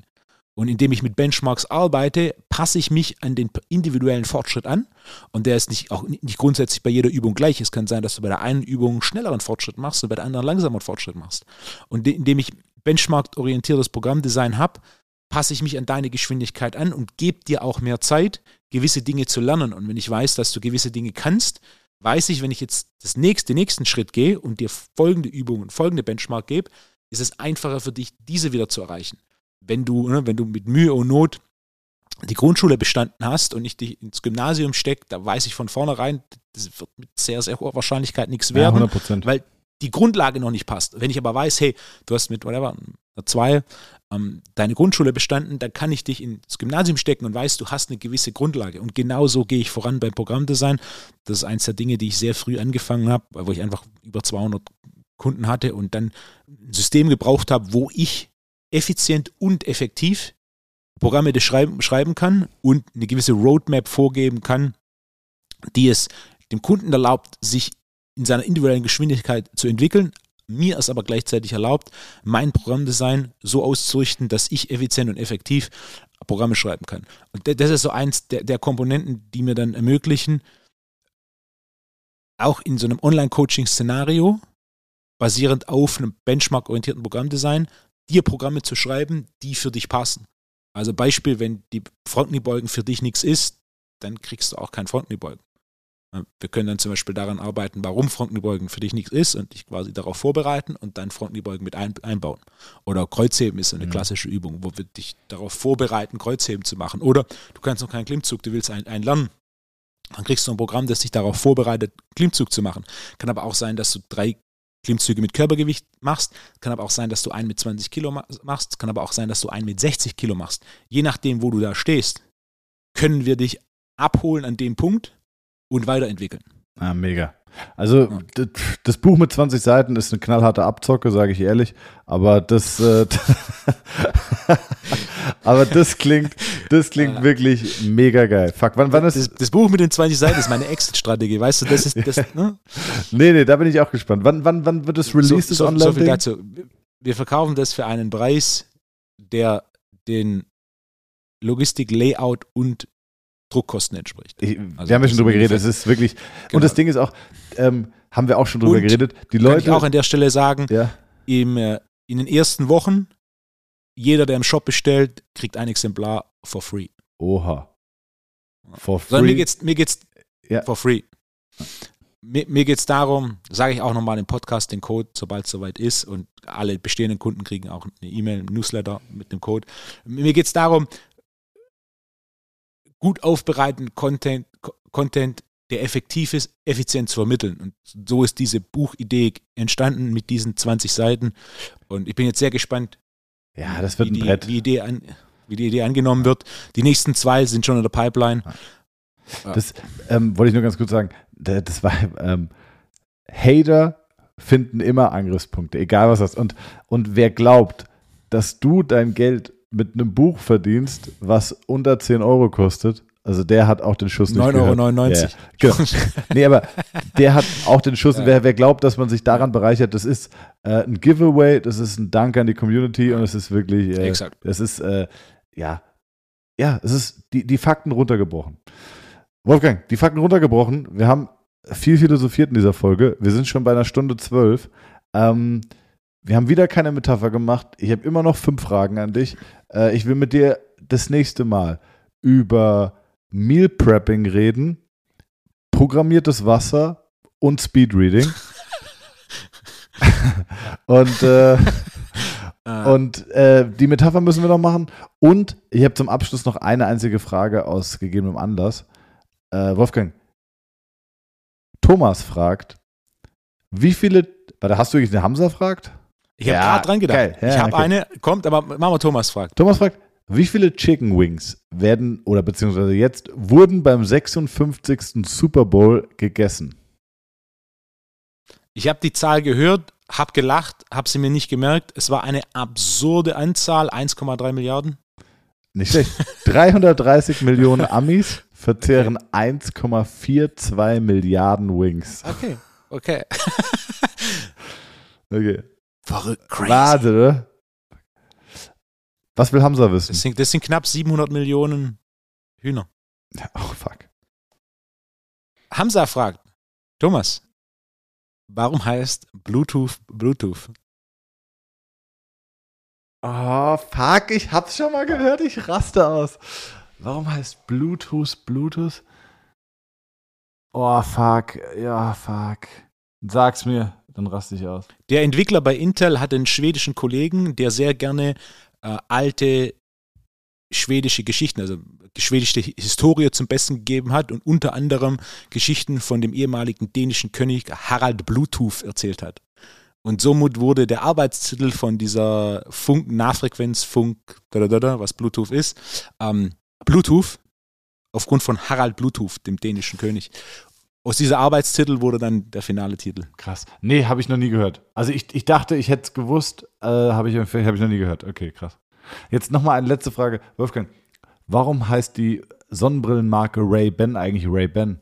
Und indem ich mit Benchmarks arbeite, passe ich mich an den individuellen Fortschritt an. Und der ist nicht, auch nicht grundsätzlich bei jeder Übung gleich. Es kann sein, dass du bei der einen Übung einen schnelleren Fortschritt machst und bei der anderen langsameren Fortschritt machst. Und de- indem ich Benchmark-orientiertes Programmdesign habe, passe ich mich an deine Geschwindigkeit an und gebe dir auch mehr Zeit, gewisse Dinge zu lernen. Und wenn ich weiß, dass du gewisse Dinge kannst, weiß ich, wenn ich jetzt das nächste, den nächsten Schritt gehe und dir folgende Übungen, folgende Benchmark gebe, ist es einfacher für dich, diese wieder zu erreichen. Wenn du, ne, wenn du mit Mühe und Not die Grundschule bestanden hast und ich dich ins Gymnasium stecke, da weiß ich von vornherein, das wird mit sehr, sehr hoher Wahrscheinlichkeit nichts Ja, werden 100 Prozent. weil die Grundlage noch nicht passt. Wenn ich aber weiß, hey, du hast mit whatever, 2 ähm, deine Grundschule bestanden, dann kann ich dich ins Gymnasium stecken und weiß, du hast eine gewisse Grundlage. Und genau so gehe ich voran beim Programmdesign. Das ist eins der Dinge, die ich sehr früh angefangen habe, wo ich einfach über 200 Kunden hatte und dann ein System gebraucht habe, wo ich effizient und effektiv Programme schreiben, schreiben kann und eine gewisse Roadmap vorgeben kann, die es dem Kunden erlaubt, sich in seiner individuellen Geschwindigkeit zu entwickeln, mir es aber gleichzeitig erlaubt, mein Programmdesign so auszurichten, dass ich effizient und effektiv Programme schreiben kann. Und da- das ist so eins der, der Komponenten, die mir dann ermöglichen, auch in so einem Online-Coaching-Szenario, basierend auf einem Benchmark-orientierten Programmdesign, dir Programme zu schreiben, die für dich passen. Also Beispiel, wenn die Frontkniebeugen für dich nichts ist, dann kriegst du auch kein Frontkniebeugen. Wir können dann zum Beispiel daran arbeiten, warum Frontkniebeugen für dich nichts ist und dich quasi darauf vorbereiten und dann Frontkniebeugen mit ein, einbauen. Oder Kreuzheben ist so eine Mhm. klassische Übung, wo wir dich darauf vorbereiten, Kreuzheben zu machen. Oder du kannst noch keinen Klimmzug, du willst einen, einen lernen. Dann kriegst du ein Programm, das dich darauf vorbereitet, Klimmzug zu machen. Kann aber auch sein, dass du drei Klimmzüge mit Körpergewicht machst. Kann aber auch sein, dass du einen mit 20 Kilo ma- machst. Kann aber auch sein, dass du einen mit 60 Kilo machst. Je nachdem, wo du da stehst, können wir dich abholen an dem Punkt und weiterentwickeln. Ah, mega. Also das Buch mit 20 Seiten ist eine knallharte Abzocke, sage ich ehrlich. Aber das, äh, aber das klingt, das klingt wirklich mega geil. Fuck, wann, wann Das, ist? das Buch mit den 20 Seiten ist meine Exit-Strategie, weißt du, das ist das, ne? Nee, nee, da bin ich auch gespannt. Wann, wann, wann wird es released, das so, so, online so viel dazu. Wir verkaufen das für einen Preis, der den Logistik, Layout und Druckkosten entspricht. Ich, Also wir haben ja schon drüber geredet. Es ist wirklich. Genau. Und das Ding ist auch, ähm, haben wir auch schon drüber Und geredet. Die Kann Leute. ich auch an der Stelle sagen, ja. im, äh, in den ersten Wochen, jeder, der im Shop bestellt, kriegt ein Exemplar for free. Oha. For Sondern mir free. geht's, mir geht's Ja. for free. Mir, mir geht's darum, sage ich auch nochmal im Podcast den Code, sobald es soweit ist und alle bestehenden Kunden kriegen auch eine E-Mail, ein Newsletter mit dem Code. Mir geht's darum, gut aufbereiteten Content, Co- Content, der effektiv ist, effizient zu vermitteln. Und so ist diese Buchidee entstanden mit diesen 20 Seiten. Und ich bin jetzt sehr gespannt, ja, das wird wie ein die, Brett. wie, Idee an, wie die Idee angenommen wird. Die nächsten zwei sind schon in der Pipeline. Das ähm, wollte ich nur ganz kurz sagen. Da- Das war ähm, Hater finden immer Angriffspunkte, egal was das ist. Und, und wer glaubt, dass du dein Geld mit einem Buch verdienst, was unter 10 Euro kostet, also der hat auch den Schuss nicht 9,99 gehört. Ja, genau. Nee, aber der hat auch den Schuss. Ja. Wer, wer glaubt, dass man sich daran bereichert, das ist äh, ein Giveaway, das ist ein Dank an die Community und es ist wirklich, äh, Exakt. es ist, äh, ja, ja, es ist die, die Fakten runtergebrochen. Wolfgang, die Fakten runtergebrochen. Wir haben viel philosophiert in dieser Folge. Wir sind schon bei einer Stunde zwölf. Ähm, wir haben wieder keine Metapher gemacht. Ich habe immer noch fünf Fragen an dich. Äh, ich will mit dir das nächste Mal über Meal Prepping reden, programmiertes Wasser und Speedreading. und äh, Ah, und äh, die Metapher müssen wir noch machen. Und ich habe zum Abschluss noch eine einzige Frage aus gegebenem Anlass. Äh, Wolfgang, Thomas fragt, wie viele, warte, hast du wirklich eine Hamza fragt? Ich habe Ja, gerade dran gedacht. geil. Ja, ich habe okay. eine, kommt, aber machen wir Thomas fragt. Thomas fragt, wie viele Chicken Wings werden oder beziehungsweise jetzt wurden beim 56. Super Bowl gegessen? Ich habe die Zahl gehört, habe gelacht, habe sie mir nicht gemerkt. Es war eine absurde Anzahl, 1,3 Milliarden. Nicht schlecht. 330 Millionen Amis verzehren 1,42 Milliarden Wings. Okay, okay. Okay. Verrückt, crazy. Wahnsinn, oder? Was will Hamza Das wissen? sind, das sind knapp 700 Millionen Hühner. Oh, fuck. Hamza fragt, Thomas, warum heißt Bluetooth Bluetooth? Oh, fuck, ich hab's schon mal gehört, ich raste aus. Warum heißt Bluetooth Bluetooth? Oh, fuck, ja, fuck. Sag's mir, dann raste ich aus. Der Entwickler bei Intel hat einen schwedischen Kollegen, der sehr gerne äh, alte schwedische Geschichten, also schwedische Historie zum Besten gegeben hat und unter anderem Geschichten von dem ehemaligen dänischen König Harald Bluetooth erzählt hat. Und somit wurde der Arbeitstitel von dieser Funk, da, da, was Bluetooth ist, ähm, Bluetooth, aufgrund von Harald Bluetooth, dem dänischen König. Aus dieser Arbeitstitel wurde dann der finale Titel. Krass. Nee, habe ich noch nie gehört. Also ich, ich dachte, ich hätte es gewusst, äh, habe ich, hab ich noch nie gehört. Okay, krass. Jetzt nochmal eine letzte Frage. Wolfgang, warum heißt die Sonnenbrillenmarke Ray-Ban eigentlich Ray-Ban?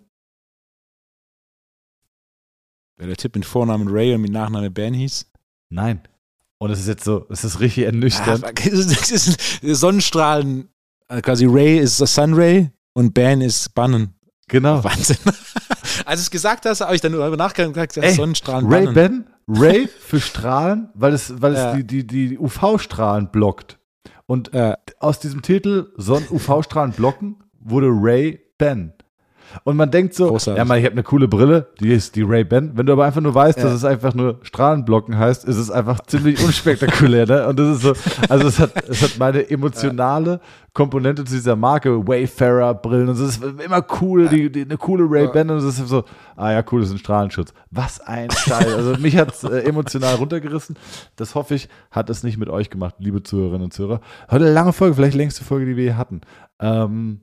Weil der Tipp mit Vornamen Ray und mit Nachname Ben hieß. Nein. Und es ist jetzt so, es ist richtig ernüchternd. Ah, Sonnenstrahlen, äh, quasi Ray ist der Sunray und Ben ist Bannen. Genau. Wahnsinn. Als du es gesagt hast, habe ich dann darüber nachgedacht und gesagt, Ey, Sonnenstrahlen Bannen. Ray-Ban, Ray für Strahlen, weil es, weil es Ja. die, die, die UV-Strahlen blockt. Und Äh, aus diesem Titel Sonn UV-Strahlen blocken wurde Ray-Ban. Und man denkt so, Großartig. ja, mal, ich habe eine coole Brille, die ist die Ray-Ban. Wenn du aber einfach nur weißt, Ja. dass es einfach nur Strahlenblocken heißt, ist es einfach ziemlich unspektakulär. Ne? Und das ist so, also es hat, es hat meine emotionale Komponente zu dieser Marke, Wayfarer-Brillen. Und es ist immer cool, die, die, eine coole Ray-Ban. Und es ist so, ah ja, cool, das ist ein Strahlenschutz. Was ein Scheiß. Also mich hat es äh, emotional runtergerissen. Das hoffe ich, hat es nicht mit euch gemacht, liebe Zuhörerinnen und Zuhörer. Heute eine lange Folge, vielleicht längste Folge, die wir hier hatten. Ähm,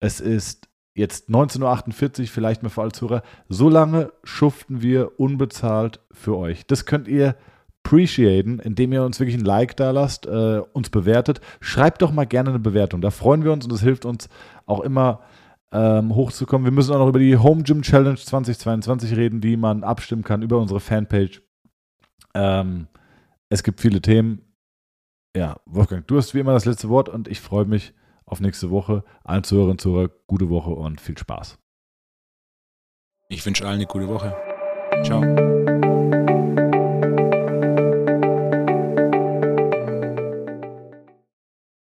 es ist jetzt 19.48 Uhr, vielleicht mal für alle Zuhörer, so lange schuften wir unbezahlt für euch. Das könnt ihr appreciaten, indem ihr uns wirklich ein Like da lasst, äh, uns bewertet. Schreibt doch mal gerne eine Bewertung. Da freuen wir uns und es hilft uns auch immer ähm, hochzukommen. Wir müssen auch noch über die Home Gym Challenge 2022 reden, die man abstimmen kann über unsere Fanpage. Ähm, es gibt viele Themen. Ja, Wolfgang, du hast wie immer das letzte Wort und ich freue mich auf nächste Woche. Allen Zuhörerinnen und Zuhörern gute Woche und viel Spaß. Ich wünsche allen eine gute Woche. Ciao.